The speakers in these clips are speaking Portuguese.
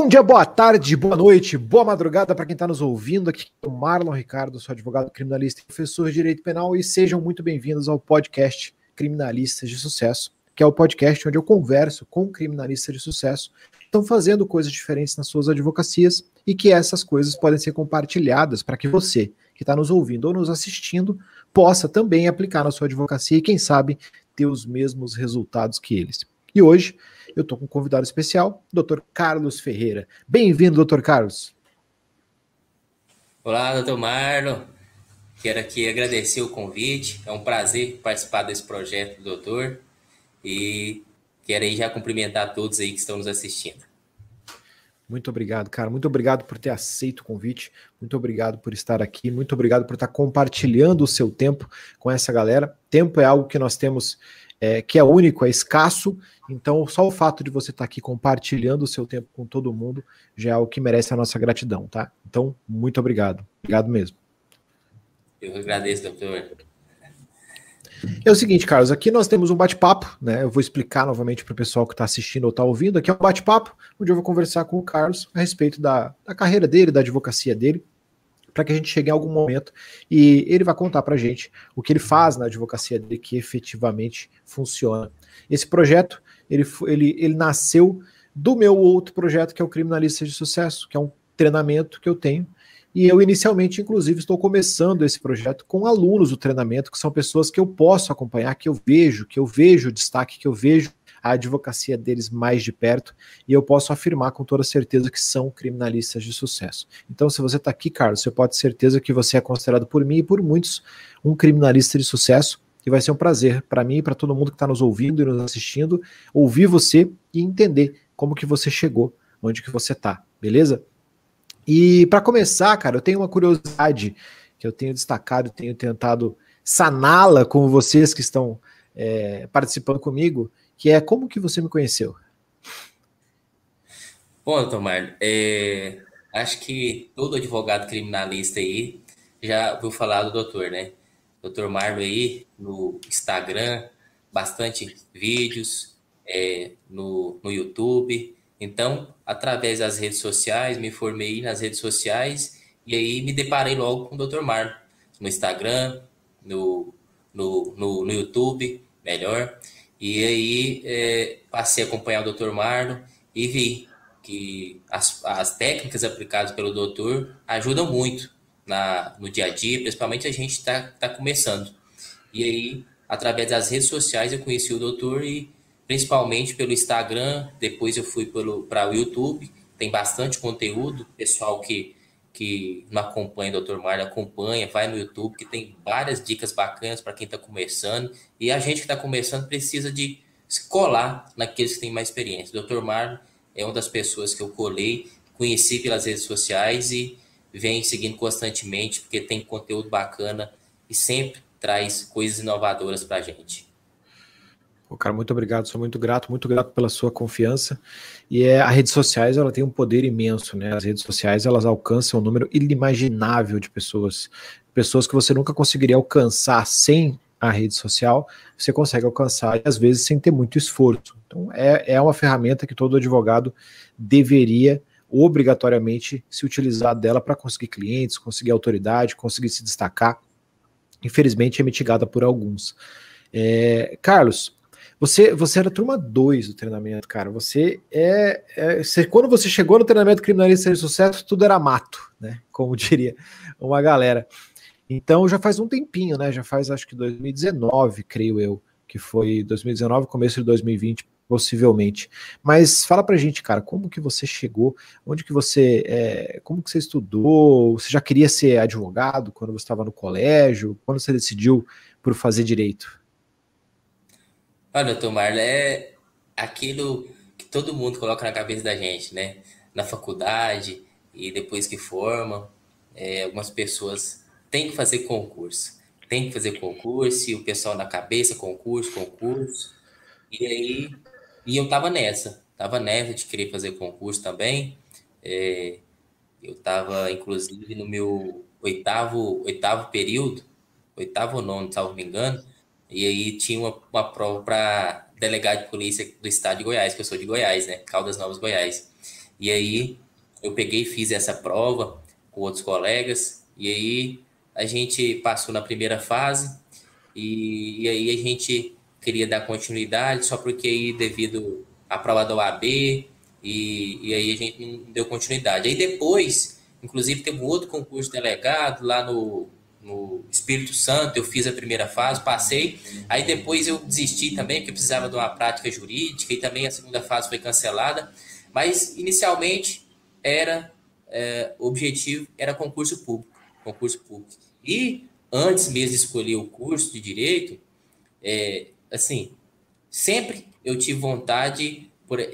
Bom dia, boa tarde, boa noite, boa madrugada para quem está nos ouvindo. Aqui é o Marlon Ricardo, sou advogado criminalista e professor de Direito Penal, e sejam muito bem-vindos ao podcast Criminalistas de Sucesso, que é o podcast onde eu converso com criminalistas de sucesso que estão fazendo coisas diferentes nas suas advocacias e que essas coisas podem ser compartilhadas para que você, que está nos ouvindo ou nos assistindo, possa também aplicar na sua advocacia e, quem sabe, ter os mesmos resultados que eles. E hoje eu estou com um convidado especial, Dr. Carlos Ferreira. Bem-vindo, Dr. Carlos. Olá, doutor Marlon. Quero aqui agradecer o convite. É um prazer participar desse projeto, doutor. E quero aí já cumprimentar todos aí que estão nos assistindo. Muito obrigado, cara. Muito obrigado por ter aceito o convite. Muito obrigado por estar aqui. Muito obrigado por estar compartilhando o seu tempo com essa galera. Tempo é algo que nós temos é, que é único, é escasso. Então, só o fato de você estar aqui compartilhando o seu tempo com todo mundo já é o que merece a nossa gratidão, tá? Então, muito obrigado. Obrigado mesmo. Eu agradeço, doutor. É o seguinte, Carlos, aqui nós temos um bate-papo, né? Eu vou explicar novamente para o pessoal que está assistindo ou está ouvindo. Aqui é um bate-papo onde eu vou conversar com o Carlos a respeito da, da carreira dele, da advocacia dele, para que a gente chegue em algum momento e ele vai contar para a gente o que ele faz na advocacia dele que efetivamente funciona. Esse projeto ele, ele, ele nasceu do meu outro projeto que é o Criminalista de Sucesso, que é um treinamento que eu tenho e eu inicialmente, inclusive, estou começando esse projeto com alunos do treinamento, que são pessoas que eu posso acompanhar, que eu vejo, que eu vejo o destaque, que eu vejo a advocacia deles mais de perto, e eu posso afirmar com toda certeza que são criminalistas de sucesso. Então, se você está aqui, Carlos, você pode ter certeza que você é considerado por mim e por muitos um criminalista de sucesso, e vai ser um prazer para mim e para todo mundo que está nos ouvindo e nos assistindo, ouvir você e entender como que você chegou, onde que você está, beleza? E para começar, cara, eu tenho uma curiosidade que eu tenho destacado, tenho tentado saná-la com vocês que estão é, participando comigo, que é como que você me conheceu? Bom, Tomar, é, acho que todo advogado criminalista aí já ouviu falar do doutor, né? Doutor Marlon aí no Instagram, bastante vídeos é, no, no YouTube, então, através das redes sociais, me formei nas redes sociais e aí me deparei logo com o Dr. Marlon no Instagram, no, no, no, no YouTube, melhor. E aí é, passei a acompanhar o Dr. Marlon e vi que as, as técnicas aplicadas pelo doutor ajudam muito na, no dia a dia, principalmente a gente está tá começando. E aí, através das redes sociais, eu conheci o doutor e principalmente pelo Instagram, depois eu fui para o YouTube, tem bastante conteúdo, pessoal que, que não acompanha o Dr. Mário acompanha, vai no YouTube, que tem várias dicas bacanas para quem está começando, e a gente que está começando precisa de se colar naqueles que têm mais experiência. O Dr. Mário é uma das pessoas que eu colei, conheci pelas redes sociais e vem seguindo constantemente, porque tem conteúdo bacana e sempre traz coisas inovadoras para a gente. Pô, cara, muito obrigado, sou muito grato, muito grato pela sua confiança. E é, as redes sociais, ela tem um poder imenso, né? As redes sociais, elas alcançam um número inimaginável de pessoas, pessoas que você nunca conseguiria alcançar sem a rede social, você consegue alcançar, às vezes sem ter muito esforço. Então, é, é uma ferramenta que todo advogado deveria obrigatoriamente se utilizar dela para conseguir clientes, conseguir autoridade, conseguir se destacar. Infelizmente, é mitigada por alguns. É, Carlos, você, você era turma 2 do treinamento, cara. Você é, é você, Quando você chegou no treinamento criminalista de sucesso, tudo era mato, né? Como diria uma galera. Então já faz um tempinho, né? Já faz acho que 2019, creio eu, que foi 2019, começo de 2020, possivelmente. Mas fala pra gente, cara, como que você chegou? Onde que você. É, como que você estudou? Você já queria ser advogado quando você estava no colégio? Quando você decidiu por fazer direito? Olha, Marlon, é aquilo que todo mundo coloca na cabeça da gente, né? Na faculdade e depois que forma, é, algumas pessoas têm que fazer concurso. Tem que fazer concurso, e o pessoal na cabeça, concurso, concurso. E aí, e eu tava nessa, tava nessa de querer fazer concurso também. É, eu tava, inclusive, no meu oitavo, oitavo período, oitavo ou nono, salvo me engano, e aí tinha uma, uma prova para delegado de polícia do estado de Goiás, que eu sou de Goiás, né? Caldas Novas, Goiás. E aí eu peguei e fiz essa prova com outros colegas, e aí a gente passou na primeira fase, e, e aí a gente queria dar continuidade, só porque aí devido à prova da OAB, e, e aí a gente não deu continuidade. Aí depois, inclusive, teve um outro concurso delegado lá no, no Espírito Santo, eu fiz a primeira fase, passei. Aí depois eu desisti também, porque precisava de uma prática jurídica, e também a segunda fase foi cancelada. Mas inicialmente era é, objetivo era concurso público, concurso público. E antes mesmo de escolher o curso de direito, é, assim, sempre eu tive vontade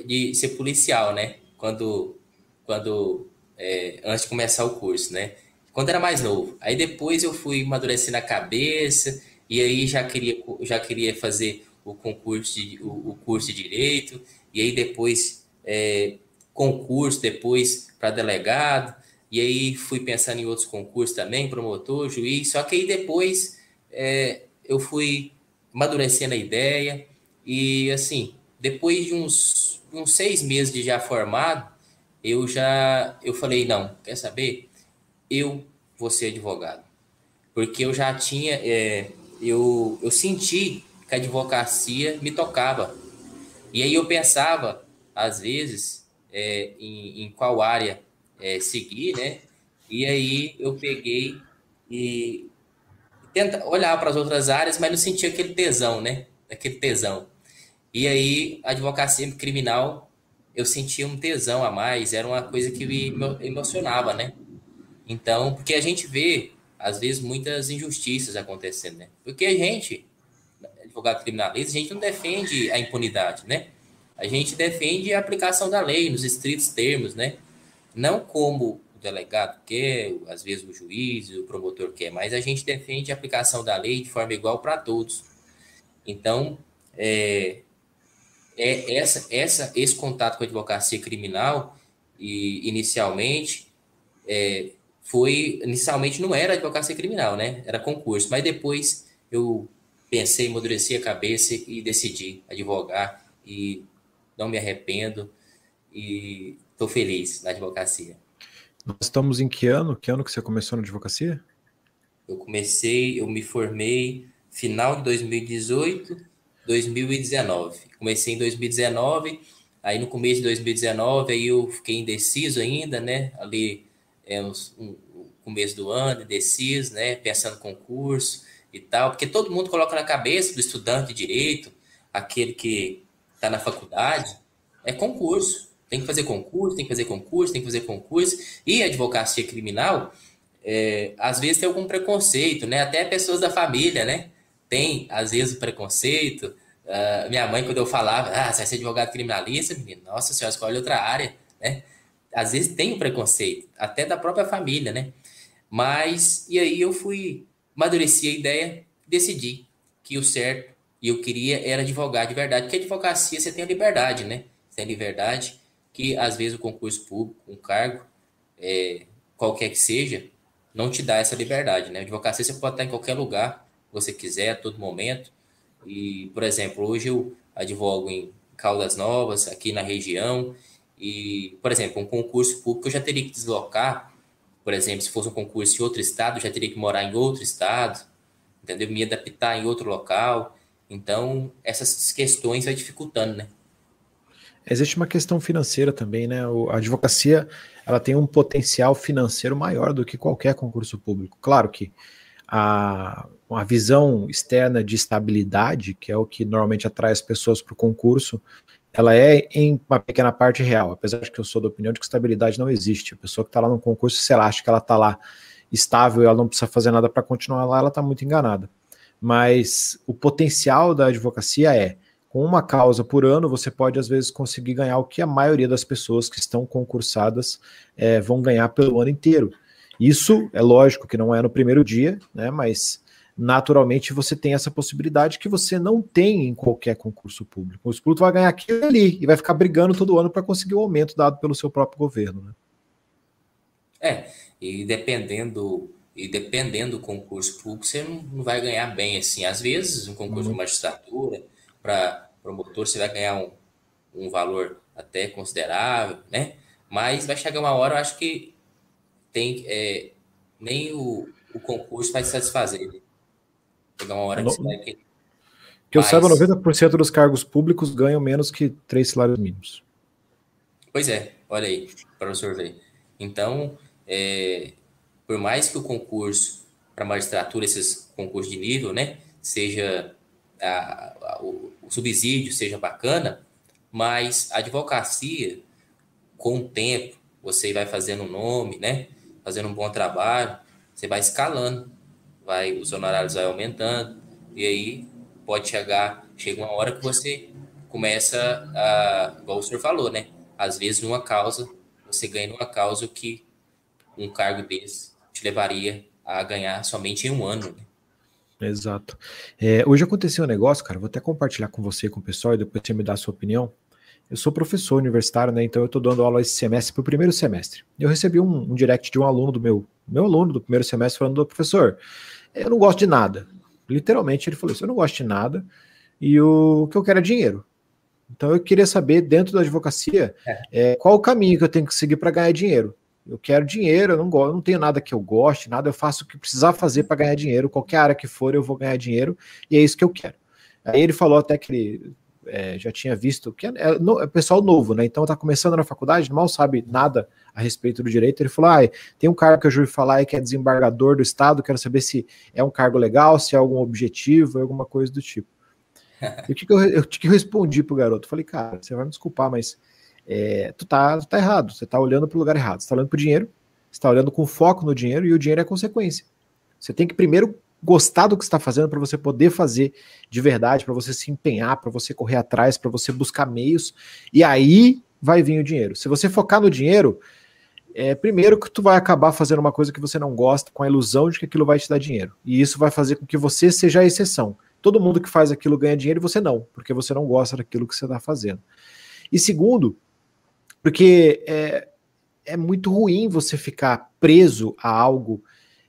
de ser policial, né? Quando, quando é, antes de começar o curso, né? Quando era mais novo. Aí depois eu fui amadurecendo a cabeça e aí já queria, já queria fazer o concurso, de, o, o curso de direito e aí depois é, concurso, depois para delegado. E aí fui pensando em outros concursos também, promotor, juiz. Só que aí depois é, eu fui amadurecendo a ideia e assim, depois de uns, uns seis meses de já formado, eu já eu falei não, quer saber? Eu vou ser advogado, porque eu já tinha é, eu eu senti que a advocacia me tocava e aí eu pensava às vezes é, em, em qual área é, seguir, né? E aí eu peguei e tenta olhar para as outras áreas, mas não sentia aquele tesão, né? Aquele tesão. E aí, a advocacia criminal, eu sentia um tesão a mais, era uma coisa que me emocionava, né? Então, porque a gente vê, às vezes, muitas injustiças acontecendo, né? Porque a gente, advogado criminalista, a gente não defende a impunidade, né? A gente defende a aplicação da lei nos estritos termos, né? Não como delegado quer, às vezes o juiz, o promotor quer, mas a gente defende a aplicação da lei de forma igual para todos. Então, é, é essa, essa, esse contato com a advocacia criminal, e inicialmente, é, foi, inicialmente não era advocacia criminal, né? Era concurso, mas depois eu pensei, amadureci a cabeça e decidi advogar e não me arrependo e estou feliz na advocacia. Nós estamos em que ano? Que ano que você começou na advocacia? Eu comecei, eu me formei final de 2018, 2019. Comecei em 2019, aí no começo de 2019, aí eu fiquei indeciso ainda, né? Ali é um, começo do ano, indeciso, né? Pensando concurso e tal, porque todo mundo coloca na cabeça do estudante de direito, aquele que está na faculdade, é concurso tem que fazer concurso, tem que fazer concurso, tem que fazer concurso. E a advocacia criminal, é, às vezes tem algum preconceito, né? Até pessoas da família, né? Tem, às vezes, o preconceito. Uh, minha mãe, quando eu falava, ah, você vai ser advogado criminalista, menino, nossa senhora, escolhe outra área, né? Às vezes tem o preconceito, até da própria família, né? Mas, e aí eu fui, amadureci a ideia, decidi que o certo e eu queria era advogado de verdade, porque advocacia você tem a liberdade, né? Você tem a liberdade que às vezes o concurso público, um cargo, é, qualquer que seja, não te dá essa liberdade, né? Advocacia você pode estar em qualquer lugar você quiser, a todo momento. E, por exemplo, hoje eu advogo em Caldas Novas, aqui na região, e, por exemplo, um concurso público eu já teria que deslocar, por exemplo, se fosse um concurso em outro estado, eu já teria que morar em outro estado, entendeu? Me adaptar em outro local. Então, essas questões vai dificultando, né? Existe uma questão financeira também, né? A advocacia ela tem um potencial financeiro maior do que qualquer concurso público. Claro que a, a visão externa de estabilidade, que é o que normalmente atrai as pessoas para o concurso, ela é em uma pequena parte real, apesar de que eu sou da opinião de que estabilidade não existe. A pessoa que está lá no concurso, se ela acha que ela está lá estável e ela não precisa fazer nada para continuar lá, ela está muito enganada. Mas o potencial da advocacia é com uma causa por ano, você pode às vezes conseguir ganhar o que a maioria das pessoas que estão concursadas é, vão ganhar pelo ano inteiro. Isso é lógico que não é no primeiro dia, né? Mas naturalmente você tem essa possibilidade que você não tem em qualquer concurso público. O público vai ganhar aquilo ali e vai ficar brigando todo ano para conseguir o aumento dado pelo seu próprio governo, né? É, e dependendo e dependendo do concurso público, você não vai ganhar bem assim. Às vezes, um concurso uhum. de magistratura, para promotor, você vai ganhar um, um valor até considerável, né? Mas vai chegar uma hora, eu acho que tem é, nem o, o concurso vai satisfazer. Chegar uma hora que você vai que eu Mas... saiba, 90% dos cargos públicos ganham menos que três salários mínimos. Pois é, olha aí, para o ver. Então, é, por mais que o concurso para magistratura, esses concursos de nível, né, seja a, a, o, o, subsídio seja bacana, mas a advocacia, com o tempo, você vai fazendo um nome, né, fazendo um bom trabalho, você vai escalando, vai os honorários vai aumentando e aí pode chegar, chega uma hora que você começa a, igual o senhor falou, né, às vezes numa causa você ganha numa causa que um cargo desse te levaria a ganhar somente em um ano. Né? Exato. É, hoje aconteceu um negócio, cara, vou até compartilhar com você, com o pessoal, e depois você me dá a sua opinião. Eu sou professor universitário, né? Então eu estou dando aula esse semestre para o primeiro semestre. Eu recebi um, um, direct de um aluno do meu, meu aluno do primeiro semestre falando, professor, eu não gosto de nada. Literalmente ele falou isso, eu não gosto de nada e o que eu quero é dinheiro. Então eu queria saber, dentro da advocacia, é. É, qual o caminho que eu tenho que seguir para ganhar dinheiro. Eu quero dinheiro, eu não gosto, não tenho nada que eu goste, nada, eu faço o que precisar fazer para ganhar dinheiro, qualquer área que for, eu vou ganhar dinheiro, e é isso que eu quero. Aí ele falou até que ele é, já tinha visto, que é, é, no, é, pessoal novo, né? Então tá começando na faculdade, mal sabe nada a respeito do direito. Ele falou: ah, tem um cargo que eu já ouvi falar aí que é desembargador do Estado, quero saber se é um cargo legal, se é algum objetivo, alguma coisa do tipo. e o que, que eu, eu, que eu respondi pro garoto? falei, cara, você vai me desculpar, mas é, tu, tá, tu tá errado, você tá olhando para o lugar errado, você tá olhando para o dinheiro, você tá olhando com foco no dinheiro e o dinheiro é consequência. Você tem que primeiro gostar do que está fazendo para você poder fazer de verdade, para você se empenhar, para você correr atrás, para você buscar meios, e aí vai vir o dinheiro. Se você focar no dinheiro, é, primeiro que tu vai acabar fazendo uma coisa que você não gosta com a ilusão de que aquilo vai te dar dinheiro. E isso vai fazer com que você seja a exceção. Todo mundo que faz aquilo ganha dinheiro e você não, porque você não gosta daquilo que você está fazendo. E segundo, porque é, é muito ruim você ficar preso a algo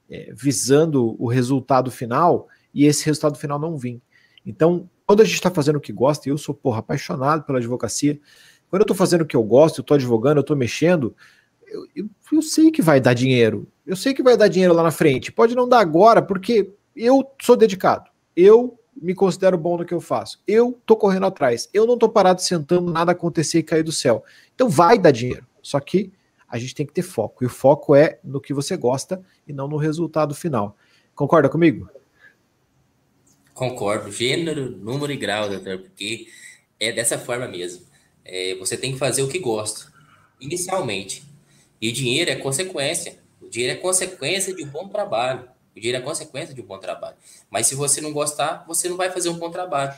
é, visando o resultado final e esse resultado final não vir. Então, quando a gente está fazendo o que gosta, e eu sou, porra, apaixonado pela advocacia, quando eu estou fazendo o que eu gosto, eu estou advogando, eu estou mexendo, eu, eu, eu, sei que vai dar dinheiro. Eu sei que vai dar dinheiro lá na frente. Pode não dar agora, porque eu sou dedicado. Eu me considero bom no que eu faço. Eu tô correndo atrás. Eu não tô parado sentando nada acontecer e cair do céu. Então vai dar dinheiro. Só que a gente tem que ter foco. E o foco é no que você gosta e não no resultado final. Concorda comigo? Concordo. Gênero, número e grau, doutor, porque é dessa forma mesmo. É, você tem que fazer o que gosta, inicialmente. E dinheiro é consequência. O dinheiro é consequência de um bom trabalho. O dinheiro é consequência de um bom trabalho. Mas se você não gostar, você não vai fazer um bom trabalho.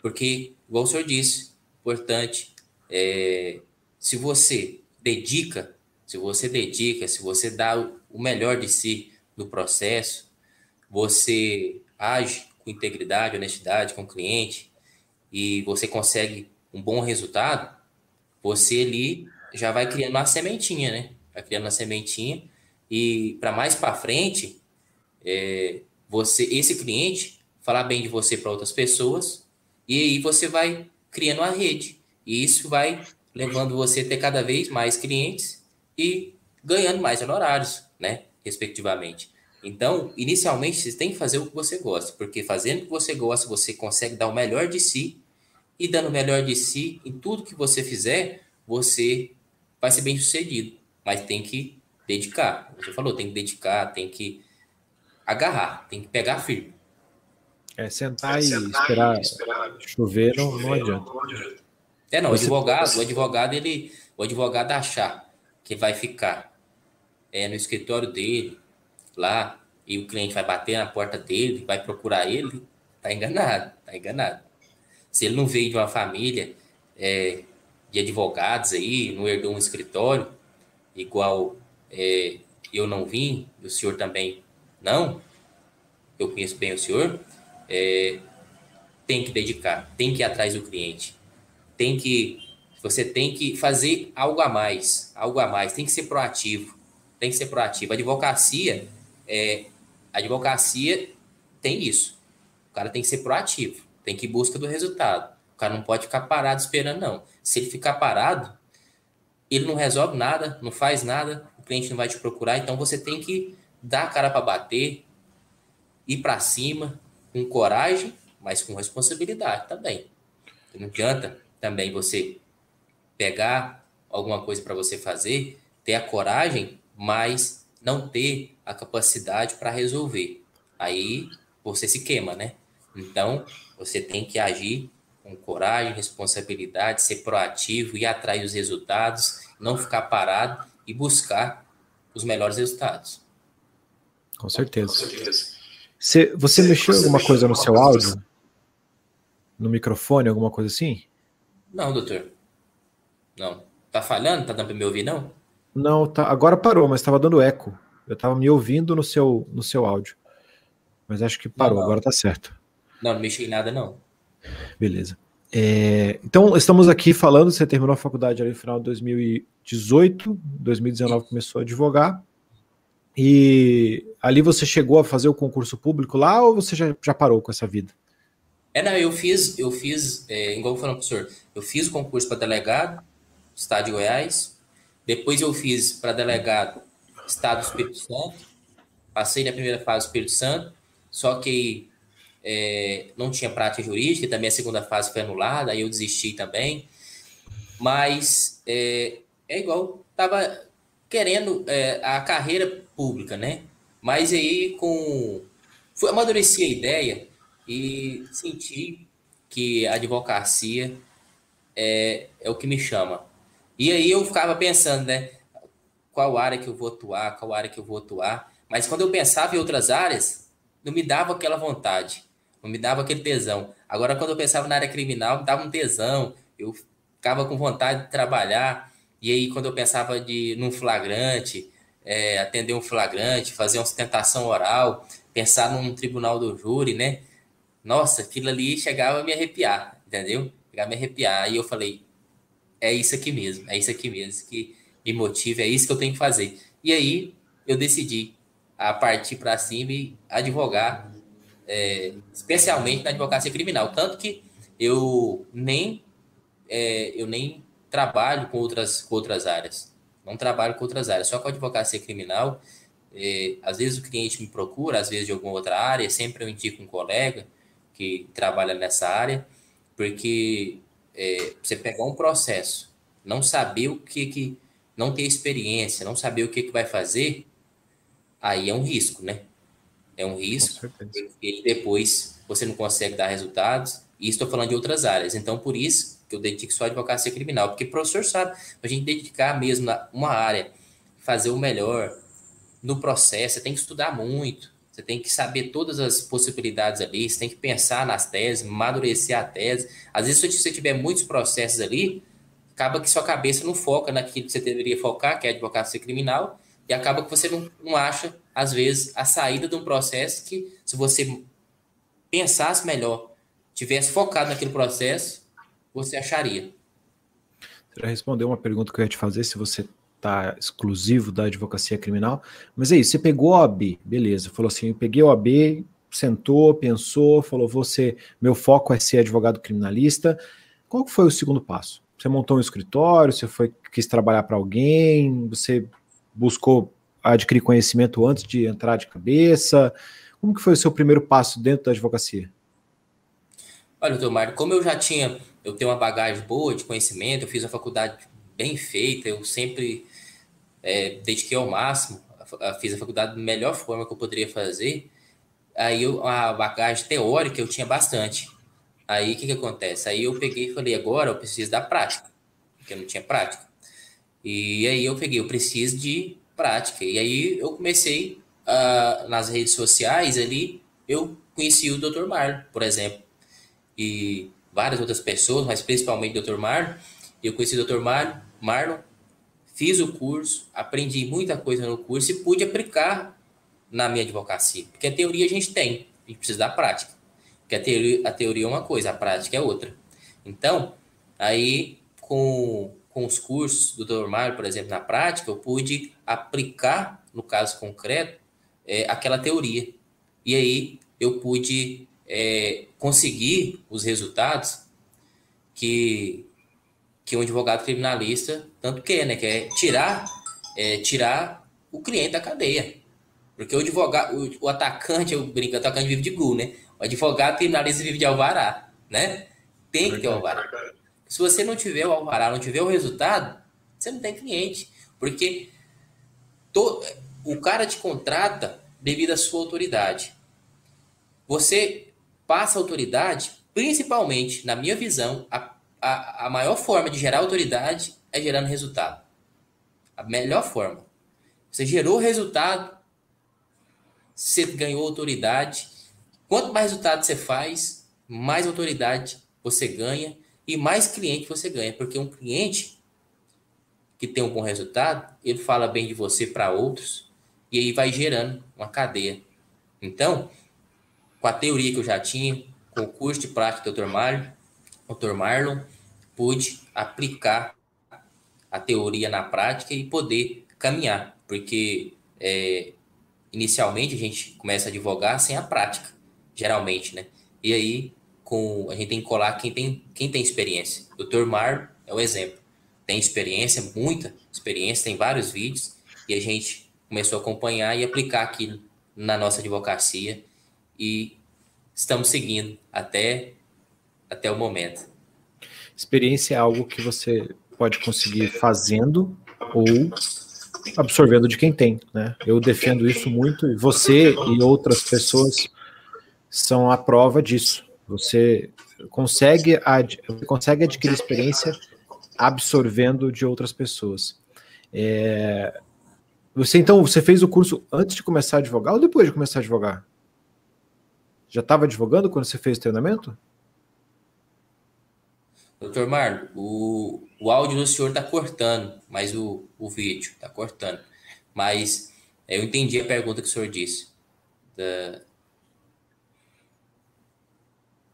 Porque, igual o senhor disse, importante, é, se você dedica, se você dedica, se você dá o melhor de si no processo, você age com integridade, honestidade com o cliente e você consegue um bom resultado, você ali já vai criando uma sementinha, né? Vai criando uma sementinha e para mais para frente é, você, esse cliente falar bem de você para outras pessoas, e aí você vai criando uma rede. E isso vai levando você a ter cada vez mais clientes e ganhando mais honorários, né? Respectivamente. Então, inicialmente, você tem que fazer o que você gosta, porque fazendo o que você gosta, você consegue dar o melhor de si, e dando o melhor de si em tudo que você fizer, você vai ser bem sucedido. Mas tem que dedicar. Você falou, tem que dedicar, tem que agarrar, tem que pegar firme. É, sentar, é, e, esperar e, esperar chover não, não adianta. É, não, o advogado, o advogado, ele, o advogado achar que vai ficar é, no escritório dele, lá, e o cliente vai bater na porta dele, vai procurar ele, tá enganado, tá enganado. Se ele não veio de uma família é, de advogados aí, não herdou um escritório, igual é, eu não vim, e o senhor também não, eu conheço bem o senhor, é, tem que dedicar, tem que ir atrás do cliente, tem que, você tem que fazer algo a mais, algo a mais, tem que ser proativo, tem que ser proativo. A advocacia, é, a advocacia tem isso, o cara tem que ser proativo, tem que ir busca do resultado. Cara não pode ficar parado esperando, não. Se ele ficar parado, ele não resolve nada, não faz nada, o cliente não vai te procurar, então você tem que dar a cara para bater, ir para cima, com coragem, mas com responsabilidade também. Não adianta também você pegar alguma coisa para você fazer, ter a coragem, mas não ter a capacidade para resolver. Aí você se queima, né? Então, você tem que agir com coragem, responsabilidade, ser proativo, ir atrás dos resultados, não ficar parado e buscar os melhores resultados. Com certeza. Com certeza. Você, você mexeu alguma coisa no seu áudio? No microfone, alguma coisa assim? Não, doutor. Não. Tá falhando? Tá dando pra me ouvir, não? Não, tá. Agora parou, mas estava dando eco. Eu estava me ouvindo no seu, no seu áudio. Mas acho que parou, não, não. agora tá certo. Não, não mexi em nada, não. Beleza. É, então, estamos aqui falando, você terminou a faculdade ali no final de 2018, 2019 começou a advogar, e ali você chegou a fazer o concurso público lá ou você já, já parou com essa vida? É, não, eu fiz, eu fiz, é, igual eu falando, professor, eu fiz o concurso para delegado, Estado de Goiás, depois eu fiz para delegado, Estado do Espírito Santo, passei na primeira fase do Espírito Santo, só que é, não tinha prática jurídica, também a segunda fase foi anulada, aí eu desisti também. Mas é, é igual, estava querendo é, a carreira pública, né? Mas aí com. Fui, amadureci a ideia e senti que a advocacia é, é o que me chama. E aí eu ficava pensando, né? Qual área que eu vou atuar, qual área que eu vou atuar. Mas quando eu pensava em outras áreas, não me dava aquela vontade não me dava aquele tesão. Agora, quando eu pensava na área criminal, me dava um tesão, eu ficava com vontade de trabalhar, e aí quando eu pensava de num flagrante, é, atender um flagrante, fazer uma sustentação oral, pensar num tribunal do júri, né? Nossa, aquilo ali chegava a me arrepiar, entendeu? Chegava a me arrepiar. Aí eu falei, é isso aqui mesmo, é isso aqui mesmo que me motiva, é isso que eu tenho que fazer. E aí eu decidi a partir para cima e advogar é, especialmente na advocacia criminal. Tanto que eu nem, é, eu nem trabalho com outras, com outras áreas. Não trabalho com outras áreas, só com a advocacia criminal. É, às vezes o cliente me procura, às vezes de alguma outra área, sempre eu indico um colega que trabalha nessa área, porque é, você pegar um processo, não saber o que, que não ter experiência, não saber o que, que vai fazer, aí é um risco, né? É um risco, e depois você não consegue dar resultados. E estou falando de outras áreas. Então, por isso que eu dedico só a advocacia criminal, porque o professor sabe, a gente dedicar mesmo a uma área, fazer o melhor no processo, você tem que estudar muito, você tem que saber todas as possibilidades ali, você tem que pensar nas teses, amadurecer a tese. Às vezes, se você tiver muitos processos ali, acaba que sua cabeça não foca naquilo que você deveria focar, que é a advocacia criminal, e acaba que você não, não acha, às vezes, a saída de um processo que, se você pensasse melhor, tivesse focado naquele processo, você acharia. Você já respondeu uma pergunta que eu ia te fazer, se você está exclusivo da advocacia criminal, mas é isso, você pegou a OAB, beleza, falou assim, eu peguei a OAB, sentou, pensou, falou, você, meu foco é ser advogado criminalista, qual foi o segundo passo? Você montou um escritório, você foi quis trabalhar para alguém, você buscou adquirir conhecimento antes de entrar de cabeça? Como que foi o seu primeiro passo dentro da advocacia? Olha, doutor Mário, como eu já tinha, eu tenho uma bagagem boa de conhecimento, eu fiz a faculdade bem feita, eu sempre é, dediquei ao máximo, fiz a faculdade da melhor forma que eu poderia fazer, aí eu, a bagagem teórica eu tinha bastante. Aí o que, que acontece? Aí eu peguei e falei, agora eu preciso da prática, porque eu não tinha prática. E aí eu peguei, eu preciso de prática. E aí eu comecei uh, nas redes sociais ali, eu conheci o Dr. Marlon, por exemplo, e várias outras pessoas, mas principalmente o Dr. Marlon. Eu conheci o Dr. Marlon, Marlon, fiz o curso, aprendi muita coisa no curso e pude aplicar na minha advocacia. Porque a teoria a gente tem, a gente precisa da prática. Porque a teoria, a teoria é uma coisa, a prática é outra. Então, aí com com os cursos do Dr. Mário, por exemplo, na prática, eu pude aplicar, no caso concreto, é, aquela teoria. E aí eu pude é, conseguir os resultados que, que um advogado criminalista tanto quer, né? Que é tirar, é, tirar o cliente da cadeia. Porque o advogado, o, o atacante, eu brinco, o atacante vive de gol, né? O advogado criminalista vive de alvará, né? Tem que ter alvará. Se você não tiver o alvará, não tiver o resultado, você não tem cliente. Porque to, o cara te contrata devido à sua autoridade. Você passa autoridade, principalmente, na minha visão, a, a, a maior forma de gerar autoridade é gerando resultado. A melhor forma. Você gerou resultado, você ganhou autoridade. Quanto mais resultado você faz, mais autoridade você ganha e mais cliente você ganha. Porque um cliente que tem um bom resultado, ele fala bem de você para outros e aí vai gerando uma cadeia. Então, com a teoria que eu já tinha, com o curso de prática do Dr. Marlon, Dr. Marlon, pude aplicar a teoria na prática e poder caminhar, porque é, inicialmente a gente começa a advogar sem a prática, geralmente, né? E aí com a gente tem que colar quem tem quem tem experiência. Dr. Mar é o exemplo. Tem experiência, muita experiência, tem vários vídeos e a gente começou a acompanhar e aplicar aquilo na nossa advocacia e estamos seguindo até até o momento. Experiência é algo que você pode conseguir fazendo ou absorvendo de quem tem, né? Eu defendo isso muito e você e outras pessoas são a prova disso. Você consegue, ad, consegue adquirir experiência absorvendo de outras pessoas. É, você então, você fez o curso antes de começar a advogar ou depois de começar a advogar? Já estava advogando quando você fez o treinamento? Doutor Marlon, o, o áudio do senhor está cortando, mas o, o vídeo está cortando. Mas eu entendi a pergunta que o senhor disse. Da...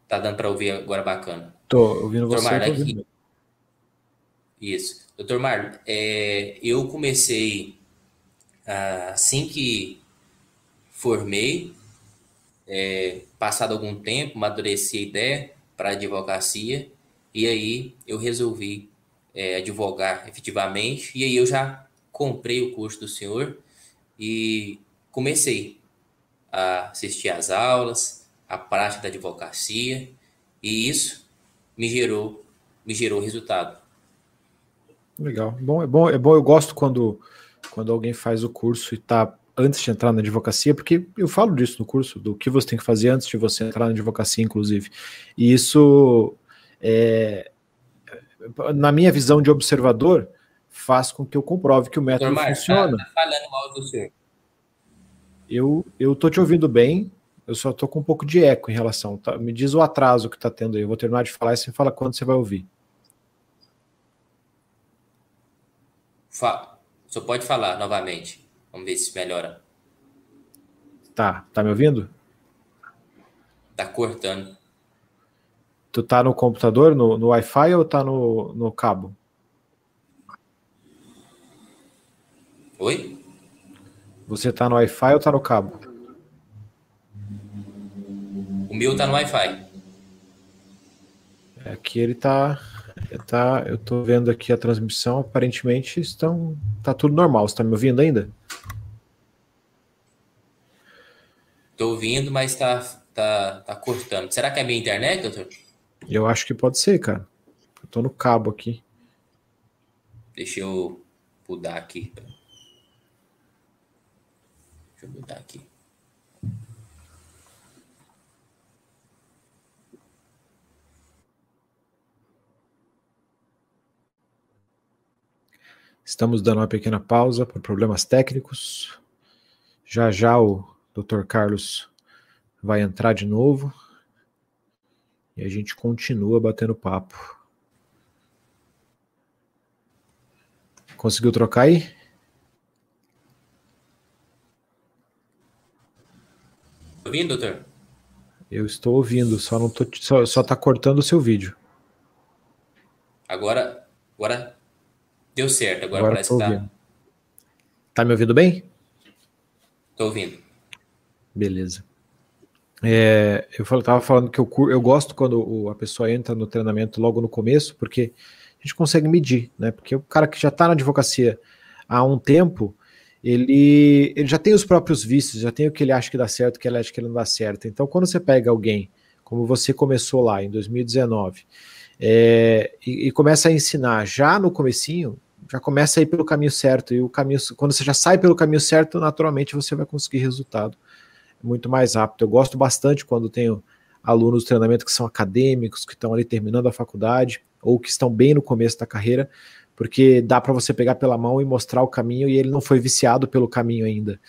Tá dando para ouvir agora bacana. Tô ouvindo você. Marlon, aqui... Isso. Doutor Marlon, é, eu comecei ah, assim que formei, é, passado algum tempo, amadureci a ideia para advocacia e aí eu resolvi é, advogar efetivamente. E aí eu já comprei o curso do senhor e comecei a assistir às aulas, a prática da advocacia, e isso me gerou me gerou resultado. Legal. Bom, é bom, é bom, eu gosto quando quando alguém faz o curso e está antes de entrar na advocacia, porque eu falo disso no curso, do que você tem que fazer antes de você entrar na advocacia, inclusive. E isso é, na minha visão de observador, faz com que eu comprove que o método funciona. Tá, tá falando mal do senhor. Eu, eu tô te ouvindo bem, eu só tô com um pouco de eco em relação. Tá? Me diz o atraso que tá tendo aí. Eu vou terminar de falar e você fala quando você vai ouvir. Fala. Só pode falar novamente. Vamos ver se melhora. Tá, tá me ouvindo? Tá cortando. Tu tá no computador, no, no Wi-Fi ou tá no, no cabo? Oi? Você tá no Wi-Fi ou tá no cabo? O meu tá no Wi-Fi. É, aqui ele tá, tá. Eu tô vendo aqui a transmissão. Aparentemente estão. Tá tudo normal. Você tá me ouvindo ainda? Tô ouvindo, mas tá, tá, tá cortando. Será que é minha internet, doutor? Eu acho que pode ser, cara. Eu tô no cabo aqui. Deixa eu mudar aqui. Deixa eu mudar aqui. Estamos dando uma pequena pausa por problemas técnicos. Já já o Dr. Carlos vai entrar de novo. E a gente continua batendo papo. Conseguiu trocar aí? Ouvindo, doutor? Eu estou ouvindo, só não tô, só, só tá cortando o seu vídeo. Agora, agora deu certo, agora, agora parece que tá. Tá me ouvindo bem? Tô ouvindo. Beleza. É, eu estava falando que eu, eu gosto quando a pessoa entra no treinamento logo no começo, porque a gente consegue medir, né? Porque o cara que já está na advocacia há um tempo, ele, ele já tem os próprios vícios, já tem o que ele acha que dá certo, o que ele acha que não dá certo. Então, quando você pega alguém, como você começou lá em 2019, é, e, e, começa a ensinar já no comecinho, já começa a ir pelo caminho certo, e o caminho, quando você já sai pelo caminho certo, naturalmente você vai conseguir resultado muito mais rápido. Eu gosto bastante quando tenho alunos de treinamento que são acadêmicos, que estão ali terminando a faculdade, ou que estão bem no começo da carreira, porque dá para você pegar pela mão e mostrar o caminho e ele não foi viciado pelo caminho ainda.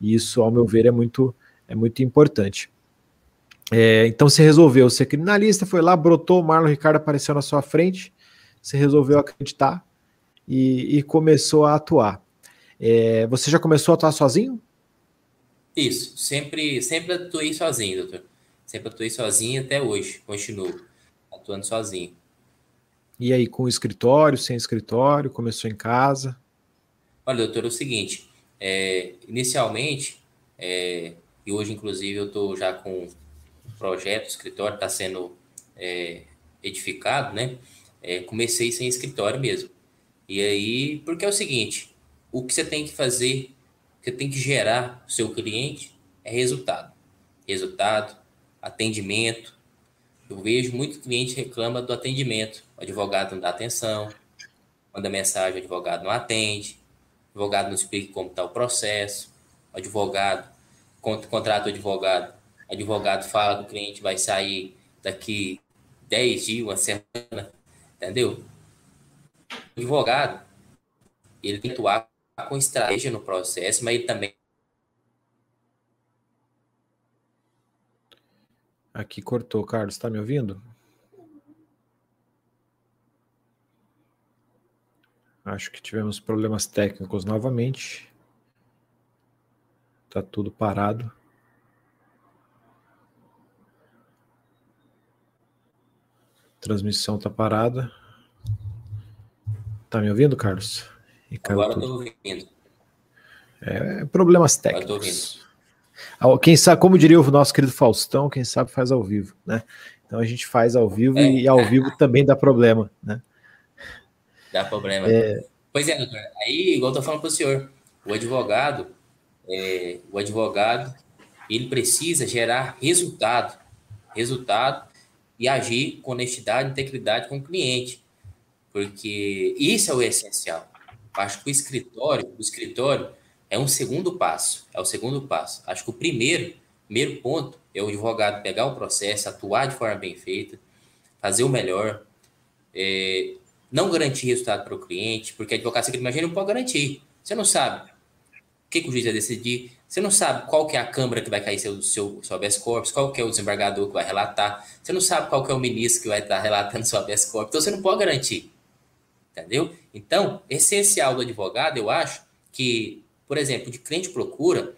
E isso, ao meu ver, é muito, é muito importante. É, então você resolveu ser criminalista, foi lá, brotou, o Marlon Ricardo apareceu na sua frente, você resolveu acreditar e, e começou a atuar. É, você já começou a atuar sozinho? Isso, sempre, sempre atuei sozinho, doutor. Sempre atuei sozinho até hoje, continuo atuando sozinho. E aí, com escritório, sem escritório, começou em casa? Olha, doutor, é o seguinte, é, inicialmente, é, e hoje, inclusive, eu estou já com projeto, o escritório está sendo é, edificado, né? É, comecei sem escritório mesmo. E aí, porque é o seguinte, o que você tem que fazer, você tem que gerar o seu cliente é resultado. Resultado, atendimento. Eu vejo muito cliente reclama do atendimento. O advogado não dá atenção, manda mensagem, o advogado não atende, o advogado não explica como está o processo, o advogado, contrata o advogado, advogado fala que o cliente vai sair daqui 10 dias, uma semana, entendeu? O advogado, ele tem que atuar com estratégia no processo, mas ele também. Aqui cortou, Carlos, está me ouvindo? Acho que tivemos problemas técnicos novamente. Tá tudo parado. Transmissão tá parada. Tá me ouvindo, Carlos? Agora eu tô ouvindo. É, problemas técnicos. Quem sabe, como diria o nosso querido Faustão, quem sabe faz ao vivo, né? Então a gente faz ao vivo é. e ao vivo também dá problema, né? Dá problema. É... Pois é, doutor. Aí, igual eu tô falando para o senhor, o advogado, é, o advogado, ele precisa gerar resultado. Resultado e agir com honestidade e integridade com o cliente. Porque isso é o essencial. Acho que o escritório, o escritório é um segundo passo. É o segundo passo. Acho que o primeiro, primeiro ponto é o advogado pegar o processo, atuar de forma bem feita, fazer o melhor, é, não garantir resultado para o cliente, porque a advocacia que imagina não pode garantir. Você não sabe o que, que o juiz vai decidir, você não sabe qual que é a câmara que vai cair seu, seu, seu habeas corpus, qual que é o desembargador que vai relatar, você não sabe qual que é o ministro que vai estar relatando seu habeas corpus, então você não pode garantir. Entendeu? Então, essencial do advogado, eu acho que, por exemplo, de cliente procura,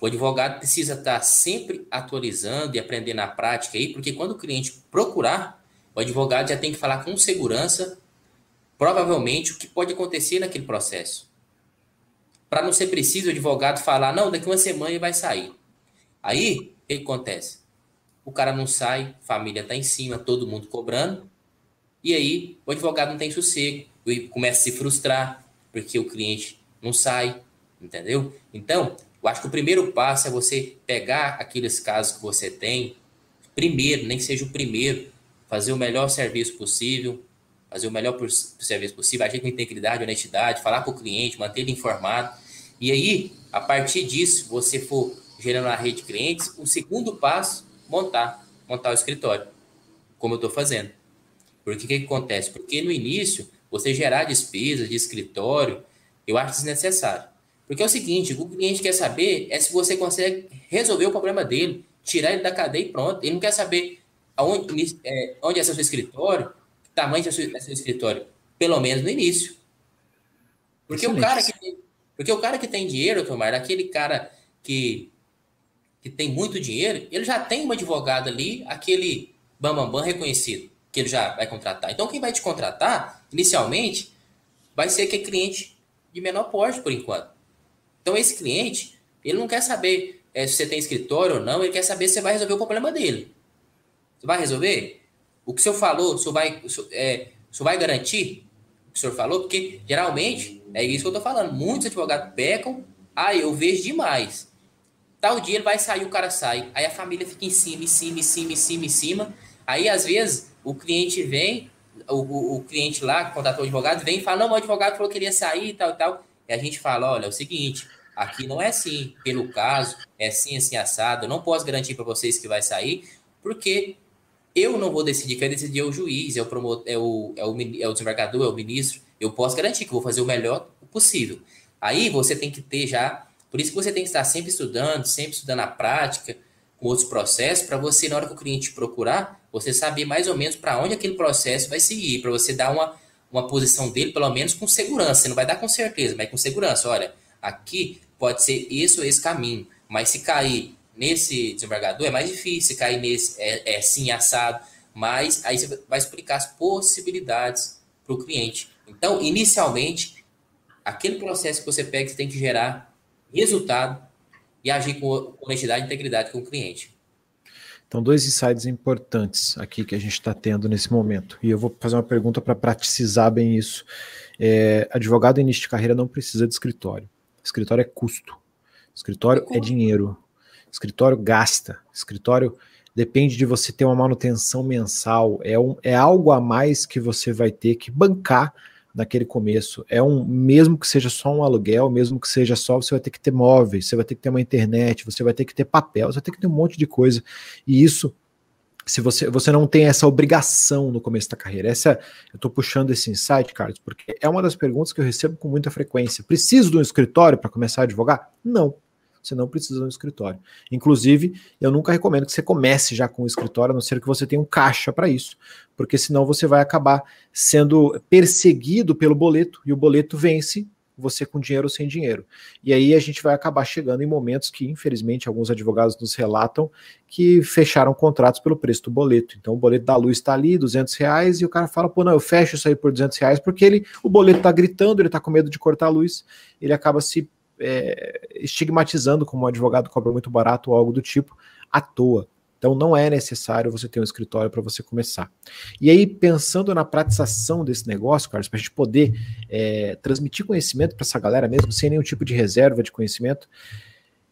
o advogado precisa estar sempre atualizando e aprendendo na prática aí, porque quando o cliente procurar, o advogado já tem que falar com segurança, provavelmente, o que pode acontecer naquele processo para não ser preciso o advogado falar, não, daqui uma semana ele vai sair. Aí, o que acontece? O cara não sai, família está em cima, todo mundo cobrando, e aí o advogado não tem sossego, começa a se frustrar, porque o cliente não sai, entendeu? Então, eu acho que o primeiro passo é você pegar aqueles casos que você tem, primeiro, nem que seja o primeiro, fazer o melhor serviço possível, fazer o melhor serviço possível, agir com integridade, honestidade, falar com o cliente, manter ele informado, e aí, a partir disso, você for gerando a rede de clientes, o segundo passo, montar, montar o escritório, como eu estou fazendo. Porque o que, que acontece? Porque no início, você gerar despesas de escritório, eu acho desnecessário. Porque é o seguinte, o cliente quer saber é se você consegue resolver o problema dele, tirar ele da cadeia e pronto. Ele não quer saber aonde, é, onde é seu escritório, que tamanho é seu, é seu escritório, pelo menos no início. Porque Excelente. o cara que tem porque o cara que tem dinheiro, Tomar, aquele cara que, que tem muito dinheiro, ele já tem uma advogada ali, aquele bambambam bam, bam reconhecido, que ele já vai contratar. Então, quem vai te contratar, inicialmente, vai ser aquele cliente de menor porte, por enquanto. Então, esse cliente, ele não quer saber é, se você tem escritório ou não, ele quer saber se você vai resolver o problema dele. Você vai resolver? O que o senhor falou, o senhor vai, o senhor, é, o senhor vai garantir? que o senhor falou, porque geralmente é isso que eu tô falando. Muitos advogados pecam, ah, eu vejo demais. Tal dia ele vai sair, o cara sai. Aí a família fica em cima, em cima, em cima, em cima, em cima. Aí, às vezes, o cliente vem, o, o, o cliente lá, contratou o advogado, vem e fala: Não, o advogado falou que queria sair e tal e tal. E a gente fala: Olha, é o seguinte, aqui não é assim, pelo caso, é assim, assim, assado. Eu não posso garantir para vocês que vai sair, porque eu não vou decidir, quem decidir é o juiz, é o, promotor, é, o, é, o, é o desembargador, é o ministro. Eu posso garantir que vou fazer o melhor possível. Aí você tem que ter já. Por isso que você tem que estar sempre estudando, sempre estudando a prática, com outros processos, para você, na hora que o cliente procurar, você saber mais ou menos para onde aquele processo vai seguir, para você dar uma, uma posição dele, pelo menos com segurança. Você não vai dar com certeza, mas com segurança. Olha, aqui pode ser esse ou esse caminho, mas se cair nesse desembargador é mais difícil, se cair nesse é, é sim assado, mas aí você vai explicar as possibilidades para o cliente. Então, inicialmente, aquele processo que você pega, você tem que gerar resultado e agir com honestidade e integridade com o cliente. Então, dois insights importantes aqui que a gente está tendo nesse momento. E eu vou fazer uma pergunta para praticizar bem isso. É, advogado início de carreira não precisa de escritório. Escritório é custo. Escritório é dinheiro. Escritório gasta. Escritório depende de você ter uma manutenção mensal. É, um, é algo a mais que você vai ter que bancar naquele começo. É um, mesmo que seja só um aluguel, mesmo que seja só, você vai ter que ter móveis, você vai ter que ter uma internet, você vai ter que ter papel, você vai ter que ter um monte de coisa. E isso, se você, você não tem essa obrigação no começo da carreira. Essa, eu estou puxando esse insight, Carlos, porque é uma das perguntas que eu recebo com muita frequência. Preciso de um escritório para começar a advogar? Não você não precisa de um escritório. Inclusive, eu nunca recomendo que você comece já com um escritório, a não ser que você tenha um caixa para isso, porque senão você vai acabar sendo perseguido pelo boleto e o boleto vence você com dinheiro ou sem dinheiro. E aí a gente vai acabar chegando em momentos que, infelizmente, alguns advogados nos relatam que fecharam contratos pelo preço do boleto. Então o boleto da luz está ali, 200 reais, e o cara fala, pô, não, eu fecho isso aí por 200 reais, porque ele, o boleto está gritando, ele está com medo de cortar a luz, ele acaba se é, estigmatizando como um advogado cobra muito barato ou algo do tipo, à toa. Então não é necessário você ter um escritório para você começar. E aí, pensando na pratização desse negócio, Carlos, para a gente poder é, transmitir conhecimento para essa galera mesmo, sem nenhum tipo de reserva de conhecimento,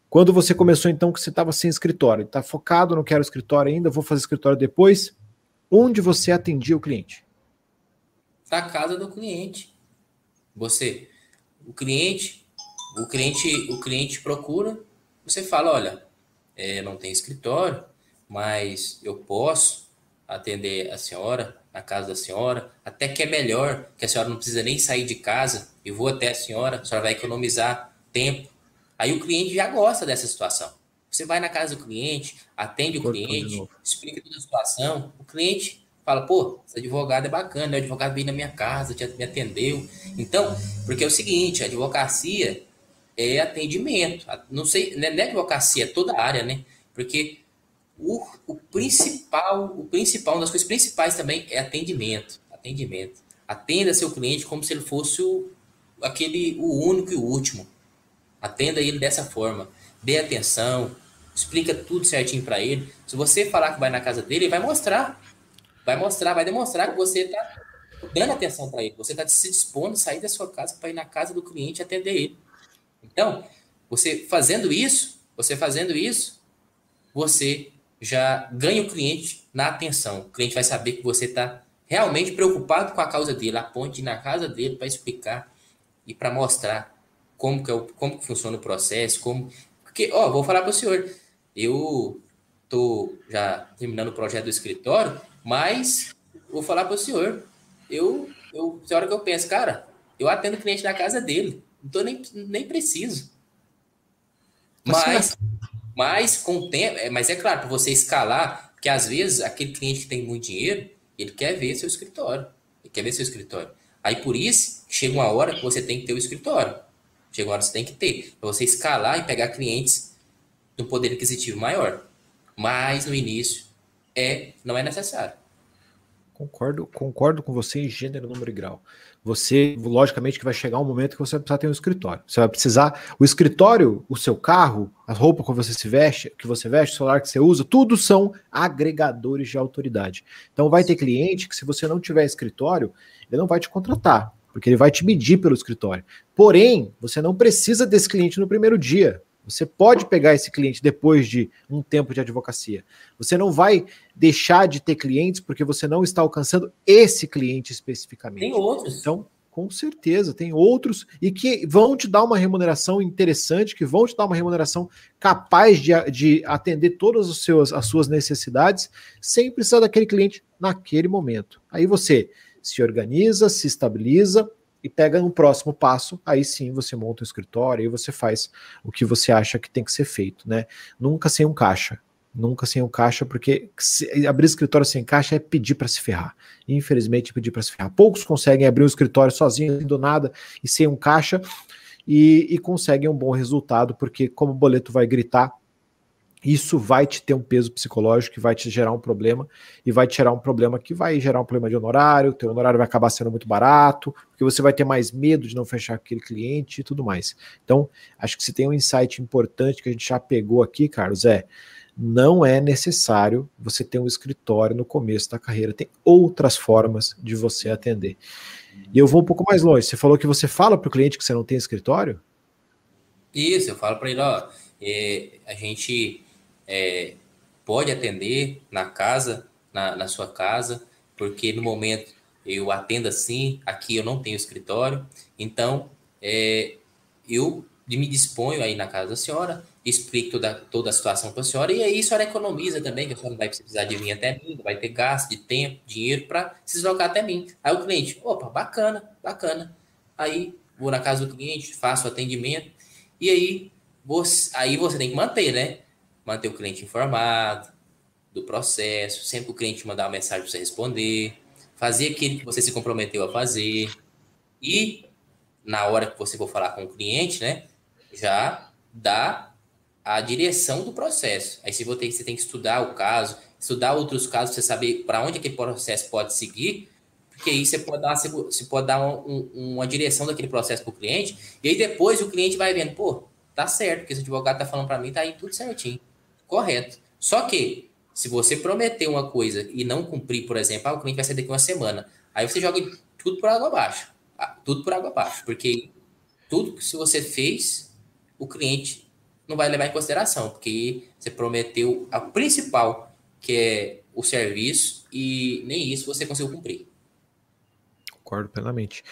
quando você começou então que você estava sem escritório, está focado, não quero escritório ainda, vou fazer escritório depois, onde você atendia o cliente? Na casa do cliente. Você, o cliente o cliente, o cliente procura, você fala, olha, é, não tem escritório, mas eu posso atender a senhora na casa da senhora, até que é melhor, que a senhora não precisa nem sair de casa, eu vou até a senhora, a senhora vai economizar tempo. Aí o cliente já gosta dessa situação. Você vai na casa do cliente, atende o cliente, explica toda a situação, o cliente fala, pô, esse advogado é bacana, o advogado veio na minha casa, me atendeu. Então, porque é o seguinte, a advocacia é atendimento. Não sei, não é advocacia, é toda a área, né? Porque o, o principal, o principal, uma das coisas principais também é atendimento. Atendimento. Atenda seu cliente como se ele fosse o, aquele, o único e o último. Atenda ele dessa forma. Dê atenção, explica tudo certinho para ele. Se você falar que vai na casa dele, ele vai mostrar. Vai mostrar, vai demonstrar que você está dando atenção para ele. Você está se dispondo a sair da sua casa para ir na casa do cliente e atender ele. Então, você fazendo isso, você fazendo isso, você já ganha o cliente na atenção. O cliente vai saber que você está realmente preocupado com a causa dele, a ponte na casa dele para explicar e para mostrar como que, é o, como que funciona o processo, como porque, ó, vou falar para o senhor, eu tô já terminando o projeto do escritório, mas vou falar para o senhor, eu, eu, tem hora que eu penso, cara, eu atendo cliente na casa dele. Não tô nem, nem preciso. Mas, mas com o tempo, é, mas é claro, para você escalar, porque às vezes aquele cliente que tem muito dinheiro, ele quer ver seu escritório. Ele quer ver seu escritório. Aí por isso, chega uma hora que você tem que ter o escritório. Chega uma hora que você tem que ter. Para você escalar e pegar clientes de um poder aquisitivo maior. Mas no início é, não é necessário. Concordo, concordo com você em gênero, número e grau você, logicamente, que vai chegar um momento que você vai precisar ter um escritório. Você vai precisar, o escritório, o seu carro, a roupa que você se veste, que você veste, o celular que você usa, tudo são agregadores de autoridade. Então vai ter cliente que se você não tiver escritório, ele não vai te contratar. porque ele vai te medir pelo escritório. Porém, você não precisa desse cliente no primeiro dia. Você pode pegar esse cliente depois de um tempo de advocacia. Você não vai deixar de ter clientes porque você não está alcançando esse cliente especificamente. Tem outros. Então, com certeza, tem outros e que vão te dar uma remuneração interessante, que vão te dar uma remuneração capaz de, de atender todas os seus, as suas necessidades, sem precisar daquele cliente naquele momento. Aí você se organiza, se estabiliza e pega um próximo passo, aí sim você monta o escritório e você faz o que você acha que tem que ser feito, né? Nunca sem um caixa. Nunca sem um caixa, porque abrir escritório sem caixa é pedir para se ferrar. Infelizmente, pedir para se ferrar. Poucos conseguem abrir um escritório sozinho, do nada, e sem um caixa, e, e conseguem um bom resultado, porque como o boleto vai gritar, isso vai te ter um peso psicológico que vai te gerar um problema e vai te gerar um problema que vai gerar um problema de honorário, teu honorário vai acabar sendo muito barato, porque você vai ter mais medo de não fechar aquele cliente e tudo mais. Então, acho que se tem um insight importante que a gente já pegou aqui, Carlos, é não é necessário você ter um escritório no começo da carreira, tem outras formas de você atender. E eu vou um pouco mais longe. Você falou que você fala para o cliente que você não tem escritório? Isso, eu falo para ele, ó, é, a gente é, pode atender na casa, na, na sua casa, porque no momento eu atendo assim, aqui eu não tenho escritório, então é, eu me disponho aí na casa da senhora, explico toda, toda a situação para a senhora, e aí a senhora economiza também, que a senhora não vai precisar de vir até mim, vai ter gasto de tempo, dinheiro para se deslocar até mim. Aí o cliente, opa, bacana, bacana. Aí vou na casa do cliente, faço o atendimento, e aí você, aí você tem que manter, né? Manter o cliente informado do processo, sempre o cliente mandar uma mensagem para você responder, fazer aquilo que você se comprometeu a fazer e na hora que você for falar com o cliente, né, já dá a direção do processo. Aí você, você tem que estudar o caso, estudar outros casos, você saber para onde aquele processo pode seguir, porque aí você pode dar, você pode dar um, uma direção daquele processo para o cliente, e aí depois o cliente vai vendo, pô, tá certo, porque esse advogado tá falando para mim, tá aí tudo certinho correto. Só que, se você prometer uma coisa e não cumprir, por exemplo, ah, o cliente vai sair daqui uma semana, aí você joga tudo por água abaixo. Ah, tudo por água abaixo. Porque tudo que você fez, o cliente não vai levar em consideração, porque você prometeu a principal, que é o serviço, e nem isso você conseguiu cumprir. Concordo plenamente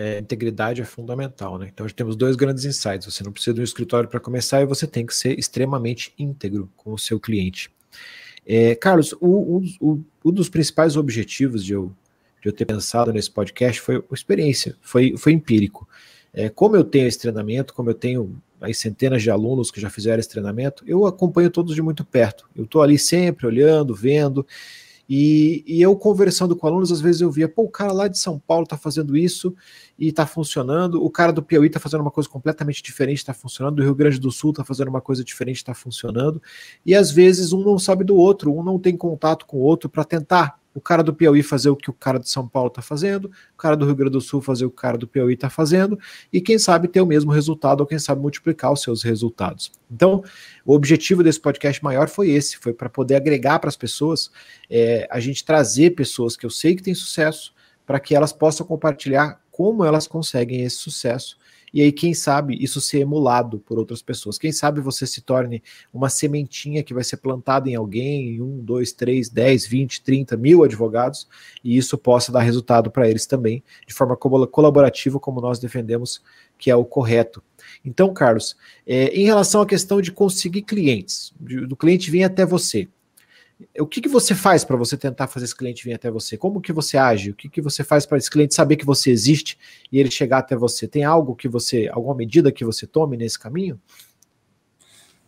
é, integridade é fundamental, né? Então, temos dois grandes insights. Você não precisa de um escritório para começar e você tem que ser extremamente íntegro com o seu cliente. É, Carlos, o, o, um dos principais objetivos de eu, de eu ter pensado nesse podcast foi a experiência, foi, foi empírico. É, como eu tenho esse treinamento, como eu tenho aí centenas de alunos que já fizeram esse treinamento, eu acompanho todos de muito perto. Eu estou ali sempre olhando, vendo, e, e, eu conversando com alunos, às vezes eu via, pô, o cara lá de São Paulo tá fazendo isso e tá funcionando, o cara do Piauí tá fazendo uma coisa completamente diferente, tá funcionando, do Rio Grande do Sul tá fazendo uma coisa diferente, tá funcionando, e às vezes um não sabe do outro, um não tem contato com o outro para tentar o cara do Piauí fazer o que o cara de São Paulo está fazendo, o cara do Rio Grande do Sul fazer o que o cara do Piauí está fazendo, e quem sabe ter o mesmo resultado, ou quem sabe multiplicar os seus resultados. Então, o objetivo desse podcast maior foi esse, foi para poder agregar para as pessoas, é, a gente trazer pessoas que eu sei que têm sucesso, para que elas possam compartilhar como elas conseguem esse sucesso e aí, quem sabe, isso ser emulado por outras pessoas. Quem sabe você se torne uma sementinha que vai ser plantada em alguém, em um, dois, três, dez, vinte, trinta mil advogados, e isso possa dar resultado para eles também, de forma colaborativa, como nós defendemos, que é o correto. Então, Carlos, é, em relação à questão de conseguir clientes, do cliente vir até você, o que, que você faz para você tentar fazer esse cliente vir até você? Como que você age? O que, que você faz para esse cliente saber que você existe e ele chegar até você? Tem algo que você, alguma medida que você tome nesse caminho?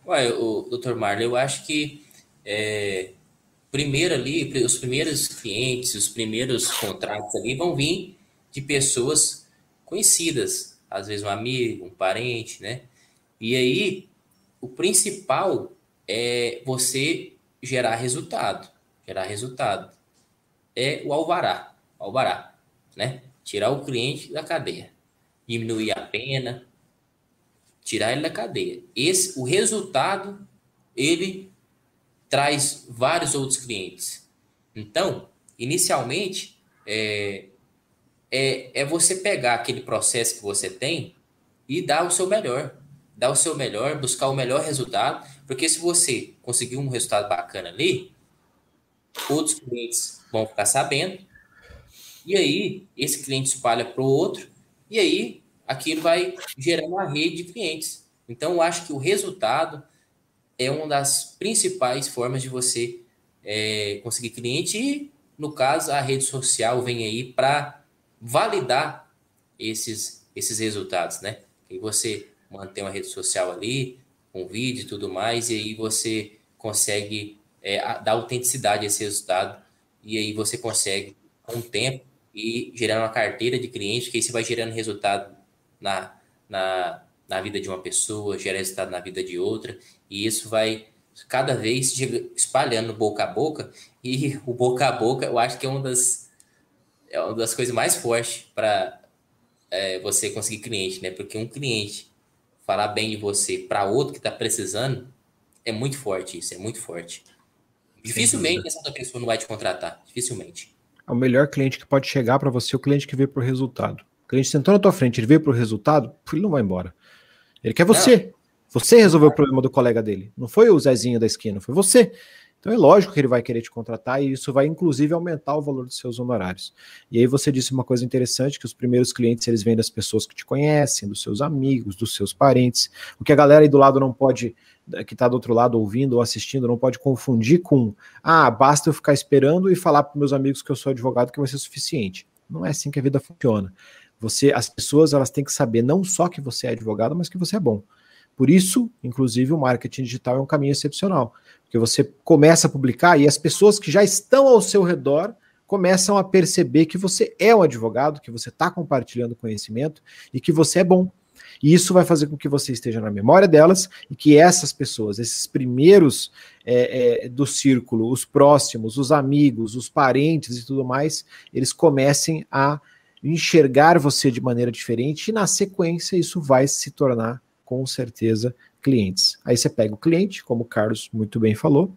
Ué, o doutor Marley, eu acho que é, primeiro ali, os primeiros clientes, os primeiros contratos ali vão vir de pessoas conhecidas, às vezes um amigo, um parente, né? E aí, o principal é você gerar resultado. Gerar resultado. É o alvará. Alvará, né? Tirar o cliente da cadeia. Diminuir a pena. Tirar ele da cadeia. Esse, o resultado, ele traz vários outros clientes. Então, inicialmente, é, é, é você pegar aquele processo que você tem e dar o seu melhor. Dar o seu melhor, buscar o melhor resultado, porque se você conseguir um resultado bacana ali, outros clientes vão ficar sabendo, e aí esse cliente espalha para o outro, e aí aquilo vai gerando uma rede de clientes. Então, eu acho que o resultado é uma das principais formas de você é, conseguir cliente, e no caso, a rede social vem aí para validar esses, esses resultados, né? E você mantém uma rede social ali, com vídeo e tudo mais, e aí você consegue é, dar autenticidade a esse resultado, e aí você consegue, com o tempo, e gerando uma carteira de clientes, que aí você vai gerando resultado na, na, na vida de uma pessoa, gera resultado na vida de outra, e isso vai cada vez espalhando boca a boca, e o boca a boca eu acho que é uma das, é uma das coisas mais fortes para é, você conseguir cliente, né? Porque um cliente falar bem de você para outro que está precisando é muito forte isso, é muito forte. Dificilmente essa outra pessoa não vai te contratar, dificilmente. É o melhor cliente que pode chegar para você, o cliente que veio por resultado. O cliente sentou na tua frente, ele veio por resultado, ele não vai embora. Ele quer você. Não. Você resolveu o problema do colega dele. Não foi o Zezinho da esquina, foi você. Então é lógico que ele vai querer te contratar e isso vai inclusive aumentar o valor dos seus honorários. E aí você disse uma coisa interessante, que os primeiros clientes eles vêm das pessoas que te conhecem, dos seus amigos, dos seus parentes. O que a galera aí do lado não pode, que está do outro lado ouvindo ou assistindo, não pode confundir com, ah, basta eu ficar esperando e falar para meus amigos que eu sou advogado que vai ser suficiente. Não é assim que a vida funciona. Você, as pessoas elas têm que saber não só que você é advogado, mas que você é bom. Por isso, inclusive, o marketing digital é um caminho excepcional, porque você começa a publicar e as pessoas que já estão ao seu redor começam a perceber que você é um advogado, que você está compartilhando conhecimento e que você é bom. E isso vai fazer com que você esteja na memória delas e que essas pessoas, esses primeiros é, é, do círculo, os próximos, os amigos, os parentes e tudo mais, eles comecem a enxergar você de maneira diferente e na sequência isso vai se tornar com certeza clientes. Aí você pega o cliente, como o Carlos muito bem falou,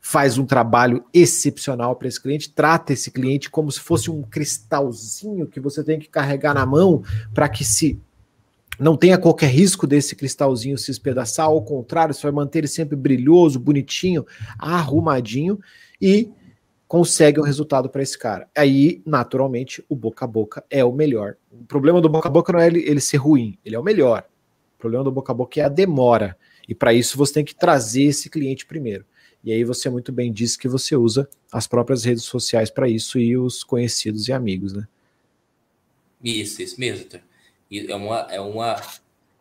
faz um trabalho excepcional para esse cliente, trata esse cliente como se fosse um cristalzinho que você tem que carregar na mão para que se não tenha qualquer risco desse cristalzinho se espedaçar, ao contrário, você vai manter ele sempre brilhoso, bonitinho, arrumadinho e consegue um resultado para esse cara. Aí, naturalmente, o boca a boca é o melhor. O problema do boca a boca não é ele, ele ser ruim, ele é o melhor problema do boca a boca é a demora. E para isso você tem que trazer esse cliente primeiro. E aí você muito bem disse que você usa as próprias redes sociais para isso e os conhecidos e amigos, né? Isso, isso mesmo. É uma, é uma,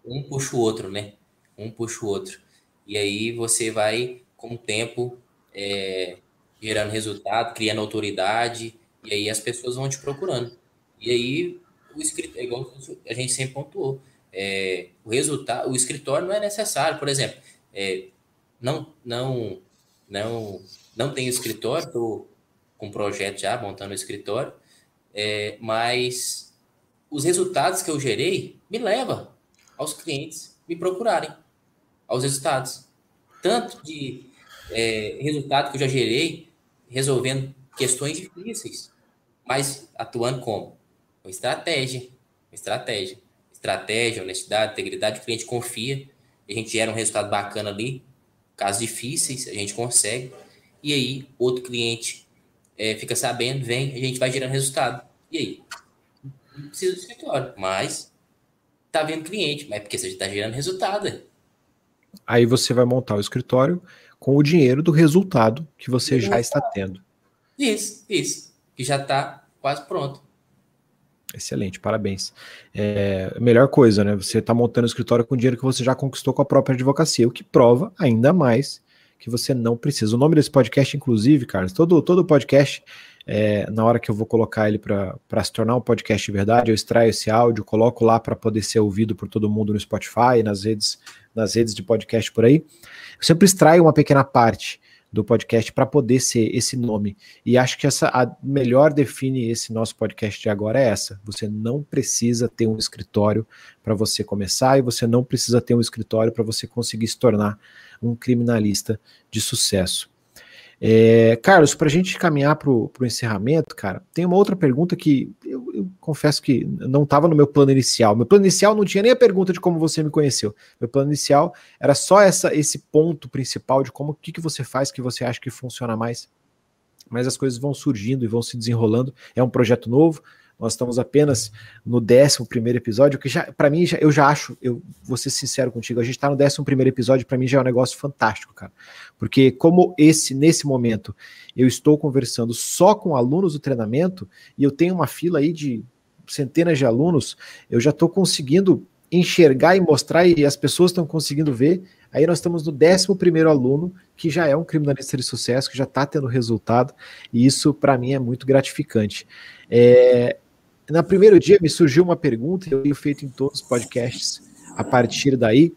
um puxa o outro, né? Um puxa o outro. E aí você vai, com o tempo, é, gerando resultado, criando autoridade, e aí as pessoas vão te procurando. E aí o escrito, é igual a gente sempre pontuou, é, o resultado, o escritório não é necessário. Por exemplo, é, não, não, não, não tenho escritório, estou com um projeto já montando o escritório, é, mas os resultados que eu gerei me levam aos clientes me procurarem, aos resultados. Tanto de é, resultado que eu já gerei resolvendo questões difíceis, mas atuando como? Com estratégia, estratégia estratégia, honestidade, integridade, o cliente confia, a gente gera um resultado bacana ali, casos difíceis, a gente consegue, e aí outro cliente é, fica sabendo, vem, a gente vai gerando resultado. E aí? Não precisa do escritório, mas tá vendo cliente, mas é porque você está gerando resultado. Aí você vai montar o escritório com o dinheiro do resultado que você já está tendo. Isso, isso. Que já está quase pronto. Excelente, parabéns. É, melhor coisa, né? Você está montando o escritório com dinheiro que você já conquistou com a própria advocacia, o que prova ainda mais que você não precisa. O nome desse podcast, inclusive, Carlos, todo, todo podcast, é, na hora que eu vou colocar ele para se tornar um podcast de verdade, eu extraio esse áudio, coloco lá para poder ser ouvido por todo mundo no Spotify, nas redes, nas redes de podcast por aí. Eu sempre extraio uma pequena parte do podcast para poder ser esse nome. E acho que essa a melhor define esse nosso podcast de agora é essa. Você não precisa ter um escritório para você começar e você não precisa ter um escritório para você conseguir se tornar um criminalista de sucesso. É, Carlos, para a gente caminhar para o encerramento, cara, tem uma outra pergunta que eu, eu confesso que não estava no meu plano inicial. Meu plano inicial não tinha nem a pergunta de como você me conheceu. Meu plano inicial era só essa, esse ponto principal de como o que, que você faz que você acha que funciona mais. Mas as coisas vão surgindo e vão se desenrolando. É um projeto novo, nós estamos apenas no 11 episódio, que já, para mim, já, eu já acho, eu vou ser sincero contigo, a gente está no 11 episódio, para mim já é um negócio fantástico, cara. Porque, como esse, nesse momento, eu estou conversando só com alunos do treinamento, e eu tenho uma fila aí de centenas de alunos, eu já estou conseguindo enxergar e mostrar, e as pessoas estão conseguindo ver. Aí nós estamos no 11 aluno, que já é um criminalista de sucesso, que já está tendo resultado, e isso para mim é muito gratificante. É, na primeiro dia me surgiu uma pergunta, eu tenho feito em todos os podcasts a partir daí,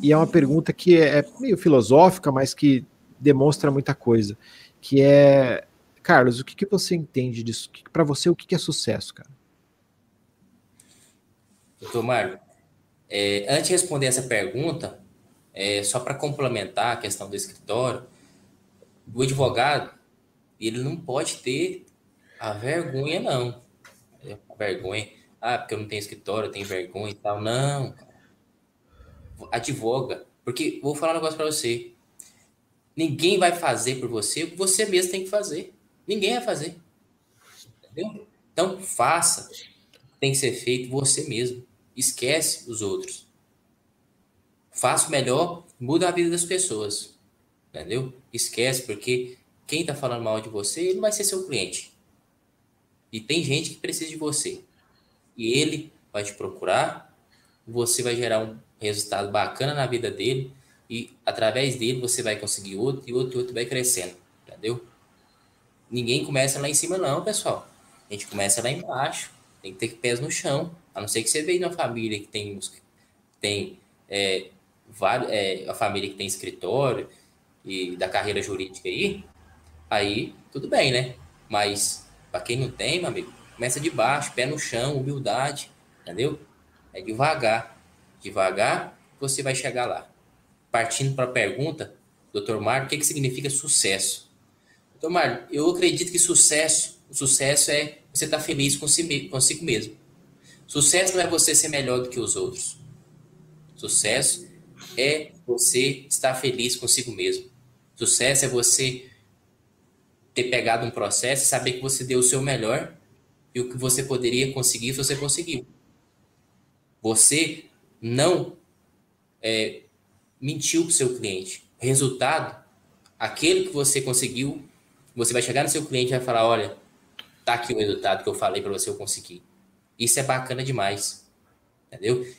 e é uma pergunta que é, é meio filosófica, mas que demonstra muita coisa, que é, Carlos, o que, que você entende disso? Para você, o que, que é sucesso, cara? Doutor Mário, é, antes de responder essa pergunta, é, só para complementar a questão do escritório, o advogado, ele não pode ter a vergonha, não vergonha. Ah, porque eu não tenho escritório, eu tenho vergonha e tal. Não, Advoga. Porque vou falar um negócio para você. Ninguém vai fazer por você o que você mesmo tem que fazer. Ninguém vai fazer. Entendeu? Então, faça. Tem que ser feito você mesmo. Esquece os outros. Faça o melhor, muda a vida das pessoas. Entendeu? Esquece, porque quem está falando mal de você, ele não vai ser seu cliente. E tem gente que precisa de você. E ele vai te procurar, você vai gerar um resultado bacana na vida dele e através dele você vai conseguir outro e outro e outro vai crescendo, entendeu? Ninguém começa lá em cima não, pessoal. A gente começa lá embaixo. Tem que ter pés no chão. A não ser que você veja numa família que tem tem é, vários, é, a família que tem escritório e da carreira jurídica aí, aí tudo bem, né? Mas para quem não tem, meu amigo, começa de baixo, pé no chão, humildade, entendeu? É devagar. Devagar você vai chegar lá. Partindo para a pergunta, doutor Mário, o que, que significa sucesso? Doutor Mário, eu acredito que sucesso, o sucesso é você estar tá feliz consigo mesmo. Sucesso não é você ser melhor do que os outros. Sucesso é você estar feliz consigo mesmo. Sucesso é você ter pegado um processo e saber que você deu o seu melhor e o que você poderia conseguir, você conseguiu. Você não é, mentiu para o seu cliente. Resultado, aquele que você conseguiu, você vai chegar no seu cliente e vai falar: olha, tá aqui o resultado que eu falei para você eu conseguir. Isso é bacana demais. Entendeu?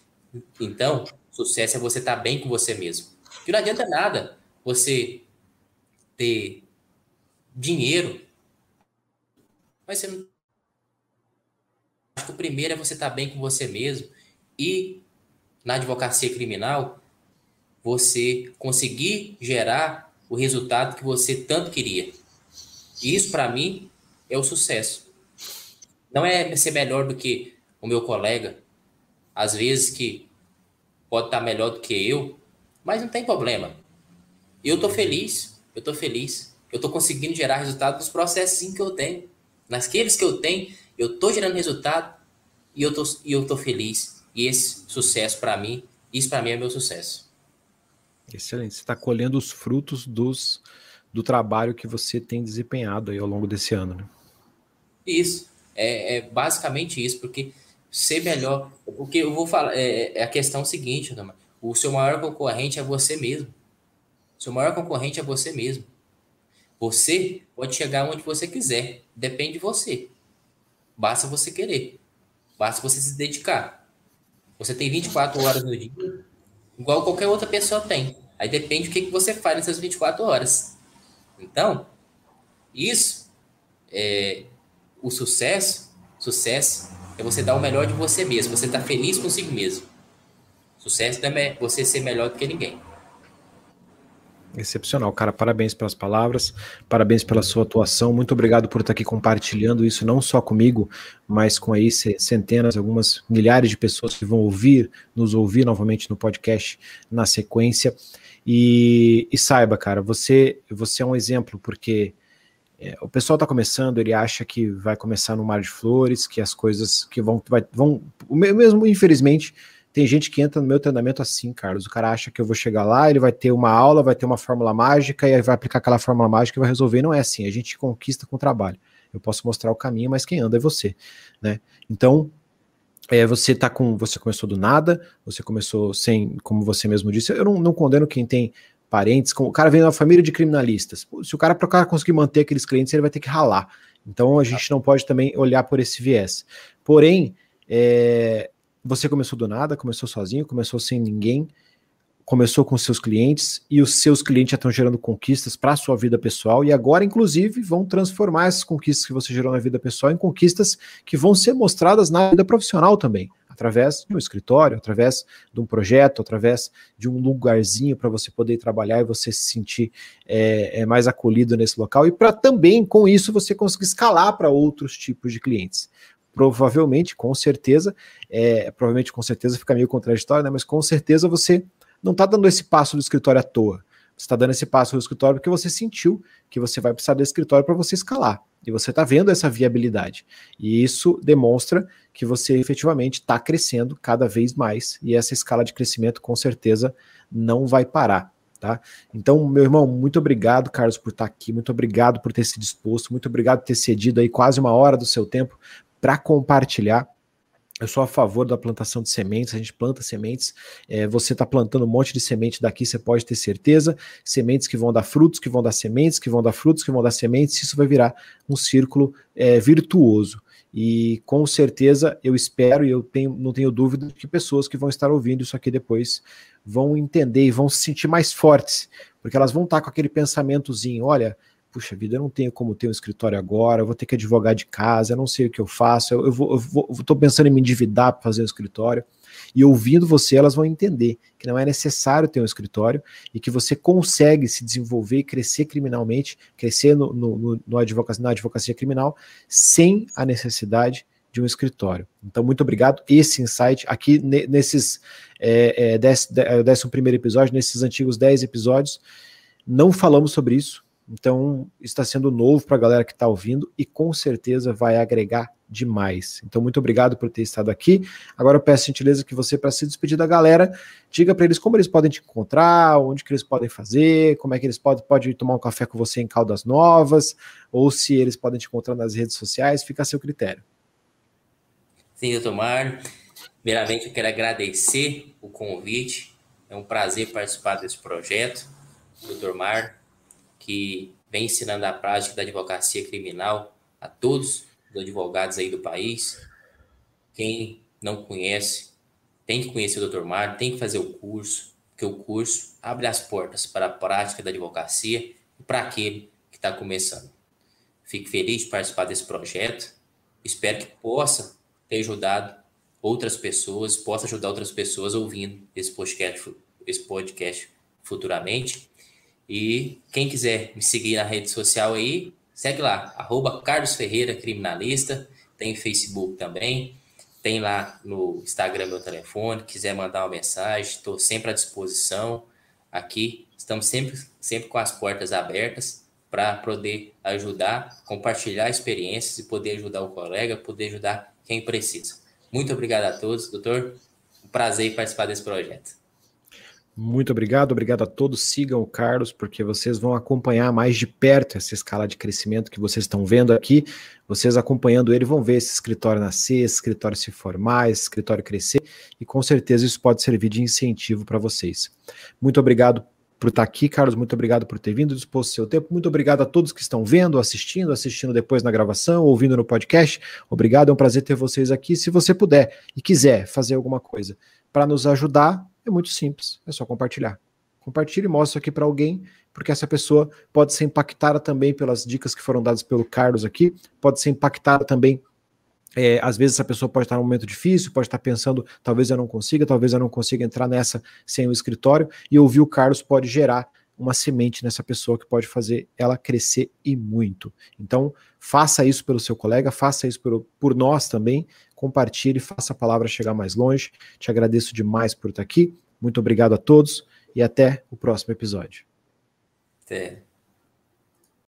Então, sucesso é você estar tá bem com você mesmo. Que não adianta nada você ter dinheiro. Mas você não. Acho que o primeiro é você estar tá bem com você mesmo e na advocacia criminal você conseguir gerar o resultado que você tanto queria. E isso para mim é o sucesso. Não é ser melhor do que o meu colega, às vezes que pode estar melhor do que eu, mas não tem problema. Eu tô feliz, eu tô feliz eu estou conseguindo gerar resultado nos processos que eu tenho. Naqueles que eu tenho, eu estou gerando resultado e eu tô, e eu tô feliz. E esse sucesso para mim, isso para mim é meu sucesso. Excelente. Você está colhendo os frutos dos, do trabalho que você tem desempenhado aí ao longo desse ano, né? Isso. É, é basicamente isso, porque ser melhor. Porque eu vou falar, é, é a questão seguinte, o seu maior concorrente é você mesmo. O seu maior concorrente é você mesmo. Você pode chegar onde você quiser, depende de você. Basta você querer, basta você se dedicar. Você tem 24 horas no dia, igual qualquer outra pessoa tem. Aí depende do que, que você faz nessas 24 horas. Então, isso é o sucesso. Sucesso é você dar o melhor de você mesmo, você estar tá feliz consigo mesmo. Sucesso é você ser melhor do que ninguém. Excepcional, cara. Parabéns pelas palavras, parabéns pela sua atuação. Muito obrigado por estar aqui compartilhando isso, não só comigo, mas com aí centenas, algumas milhares de pessoas que vão ouvir, nos ouvir novamente no podcast na sequência. E, e saiba, cara, você, você é um exemplo, porque é, o pessoal está começando, ele acha que vai começar no mar de flores, que as coisas que vão. Vai, vão mesmo, infelizmente, tem gente que entra no meu treinamento assim, Carlos. O cara acha que eu vou chegar lá, ele vai ter uma aula, vai ter uma fórmula mágica, e aí vai aplicar aquela fórmula mágica e vai resolver. Não é assim, a gente conquista com o trabalho. Eu posso mostrar o caminho, mas quem anda é você, né? Então, é, você tá com. Você começou do nada, você começou sem, como você mesmo disse. Eu não, não condeno quem tem parentes, como, o cara vem de uma família de criminalistas. Se o cara, para o cara conseguir manter aqueles clientes, ele vai ter que ralar. Então a gente não pode também olhar por esse viés. Porém, é, você começou do nada, começou sozinho, começou sem ninguém, começou com seus clientes e os seus clientes já estão gerando conquistas para a sua vida pessoal e agora, inclusive, vão transformar essas conquistas que você gerou na vida pessoal em conquistas que vão ser mostradas na vida profissional também através de um escritório, através de um projeto, através de um lugarzinho para você poder trabalhar e você se sentir é, mais acolhido nesse local e para também com isso você conseguir escalar para outros tipos de clientes provavelmente, com certeza, é, provavelmente com certeza fica meio contraditório, né? Mas com certeza você não está dando esse passo do escritório à toa. Você está dando esse passo no escritório porque você sentiu que você vai precisar do escritório para você escalar. E você está vendo essa viabilidade. E isso demonstra que você efetivamente está crescendo cada vez mais. E essa escala de crescimento, com certeza, não vai parar. Tá? Então, meu irmão, muito obrigado, Carlos, por estar tá aqui. Muito obrigado por ter se disposto. Muito obrigado por ter cedido aí quase uma hora do seu tempo para compartilhar eu sou a favor da plantação de sementes, a gente planta sementes. É, você está plantando um monte de semente daqui, você pode ter certeza. Sementes que vão dar frutos, que vão dar sementes, que vão dar frutos, que vão dar sementes. Isso vai virar um círculo é, virtuoso. E com certeza eu espero e eu tenho, não tenho dúvida que pessoas que vão estar ouvindo isso aqui depois vão entender e vão se sentir mais fortes, porque elas vão estar com aquele pensamentozinho: olha, puxa vida, eu não tenho como ter um escritório agora, eu vou ter que advogar de casa, eu não sei o que eu faço, eu, vou, eu vou, eu pensando em me endividar para fazer um escritório. E ouvindo você, elas vão entender que não é necessário ter um escritório e que você consegue se desenvolver e crescer criminalmente, crescer no, no, no advocacia, na advocacia criminal, sem a necessidade de um escritório. Então, muito obrigado. Esse insight aqui nesses é, é, dez, décimo primeiro episódio, nesses antigos dez episódios, não falamos sobre isso, então, está sendo novo para a galera que está ouvindo e com certeza vai agregar demais. Então, muito obrigado por ter estado aqui. Agora eu peço gentileza que você, para se despedir da galera, diga para eles como eles podem te encontrar, onde que eles podem fazer, como é que eles podem, podem tomar um café com você em Caldas Novas, ou se eles podem te encontrar nas redes sociais, fica a seu critério. Sim, doutor Mário. Primeiramente, eu quero agradecer o convite. É um prazer participar desse projeto. Doutor Mário, que vem ensinando a prática da advocacia criminal a todos os advogados aí do país. Quem não conhece, tem que conhecer o Dr. Mário, tem que fazer o curso, porque o curso abre as portas para a prática da advocacia e para aquele que está começando. Fico feliz de participar desse projeto. Espero que possa ter ajudado outras pessoas, possa ajudar outras pessoas ouvindo esse podcast, esse podcast futuramente. E quem quiser me seguir na rede social aí, segue lá, arroba Carlos Ferreira Criminalista, tem Facebook também, tem lá no Instagram meu telefone, quiser mandar uma mensagem, estou sempre à disposição aqui, estamos sempre, sempre com as portas abertas para poder ajudar, compartilhar experiências e poder ajudar o colega, poder ajudar quem precisa. Muito obrigado a todos, doutor. Um prazer participar desse projeto. Muito obrigado, obrigado a todos. Sigam o Carlos, porque vocês vão acompanhar mais de perto essa escala de crescimento que vocês estão vendo aqui. Vocês acompanhando ele vão ver esse escritório nascer, esse escritório se formar, esse escritório crescer, e com certeza isso pode servir de incentivo para vocês. Muito obrigado por estar aqui, Carlos. Muito obrigado por ter vindo, disposto seu tempo. Muito obrigado a todos que estão vendo, assistindo, assistindo depois na gravação, ouvindo no podcast. Obrigado, é um prazer ter vocês aqui. Se você puder e quiser fazer alguma coisa para nos ajudar, é muito simples, é só compartilhar. Compartilhe e mostre aqui para alguém, porque essa pessoa pode ser impactada também pelas dicas que foram dadas pelo Carlos aqui, pode ser impactada também é, às vezes essa pessoa pode estar num momento difícil, pode estar pensando, talvez eu não consiga, talvez eu não consiga entrar nessa sem o escritório, e ouvir o Carlos pode gerar uma semente nessa pessoa que pode fazer ela crescer e muito. Então, faça isso pelo seu colega, faça isso por, por nós também, compartilhe, faça a palavra chegar mais longe. Te agradeço demais por estar aqui. Muito obrigado a todos e até o próximo episódio. Até.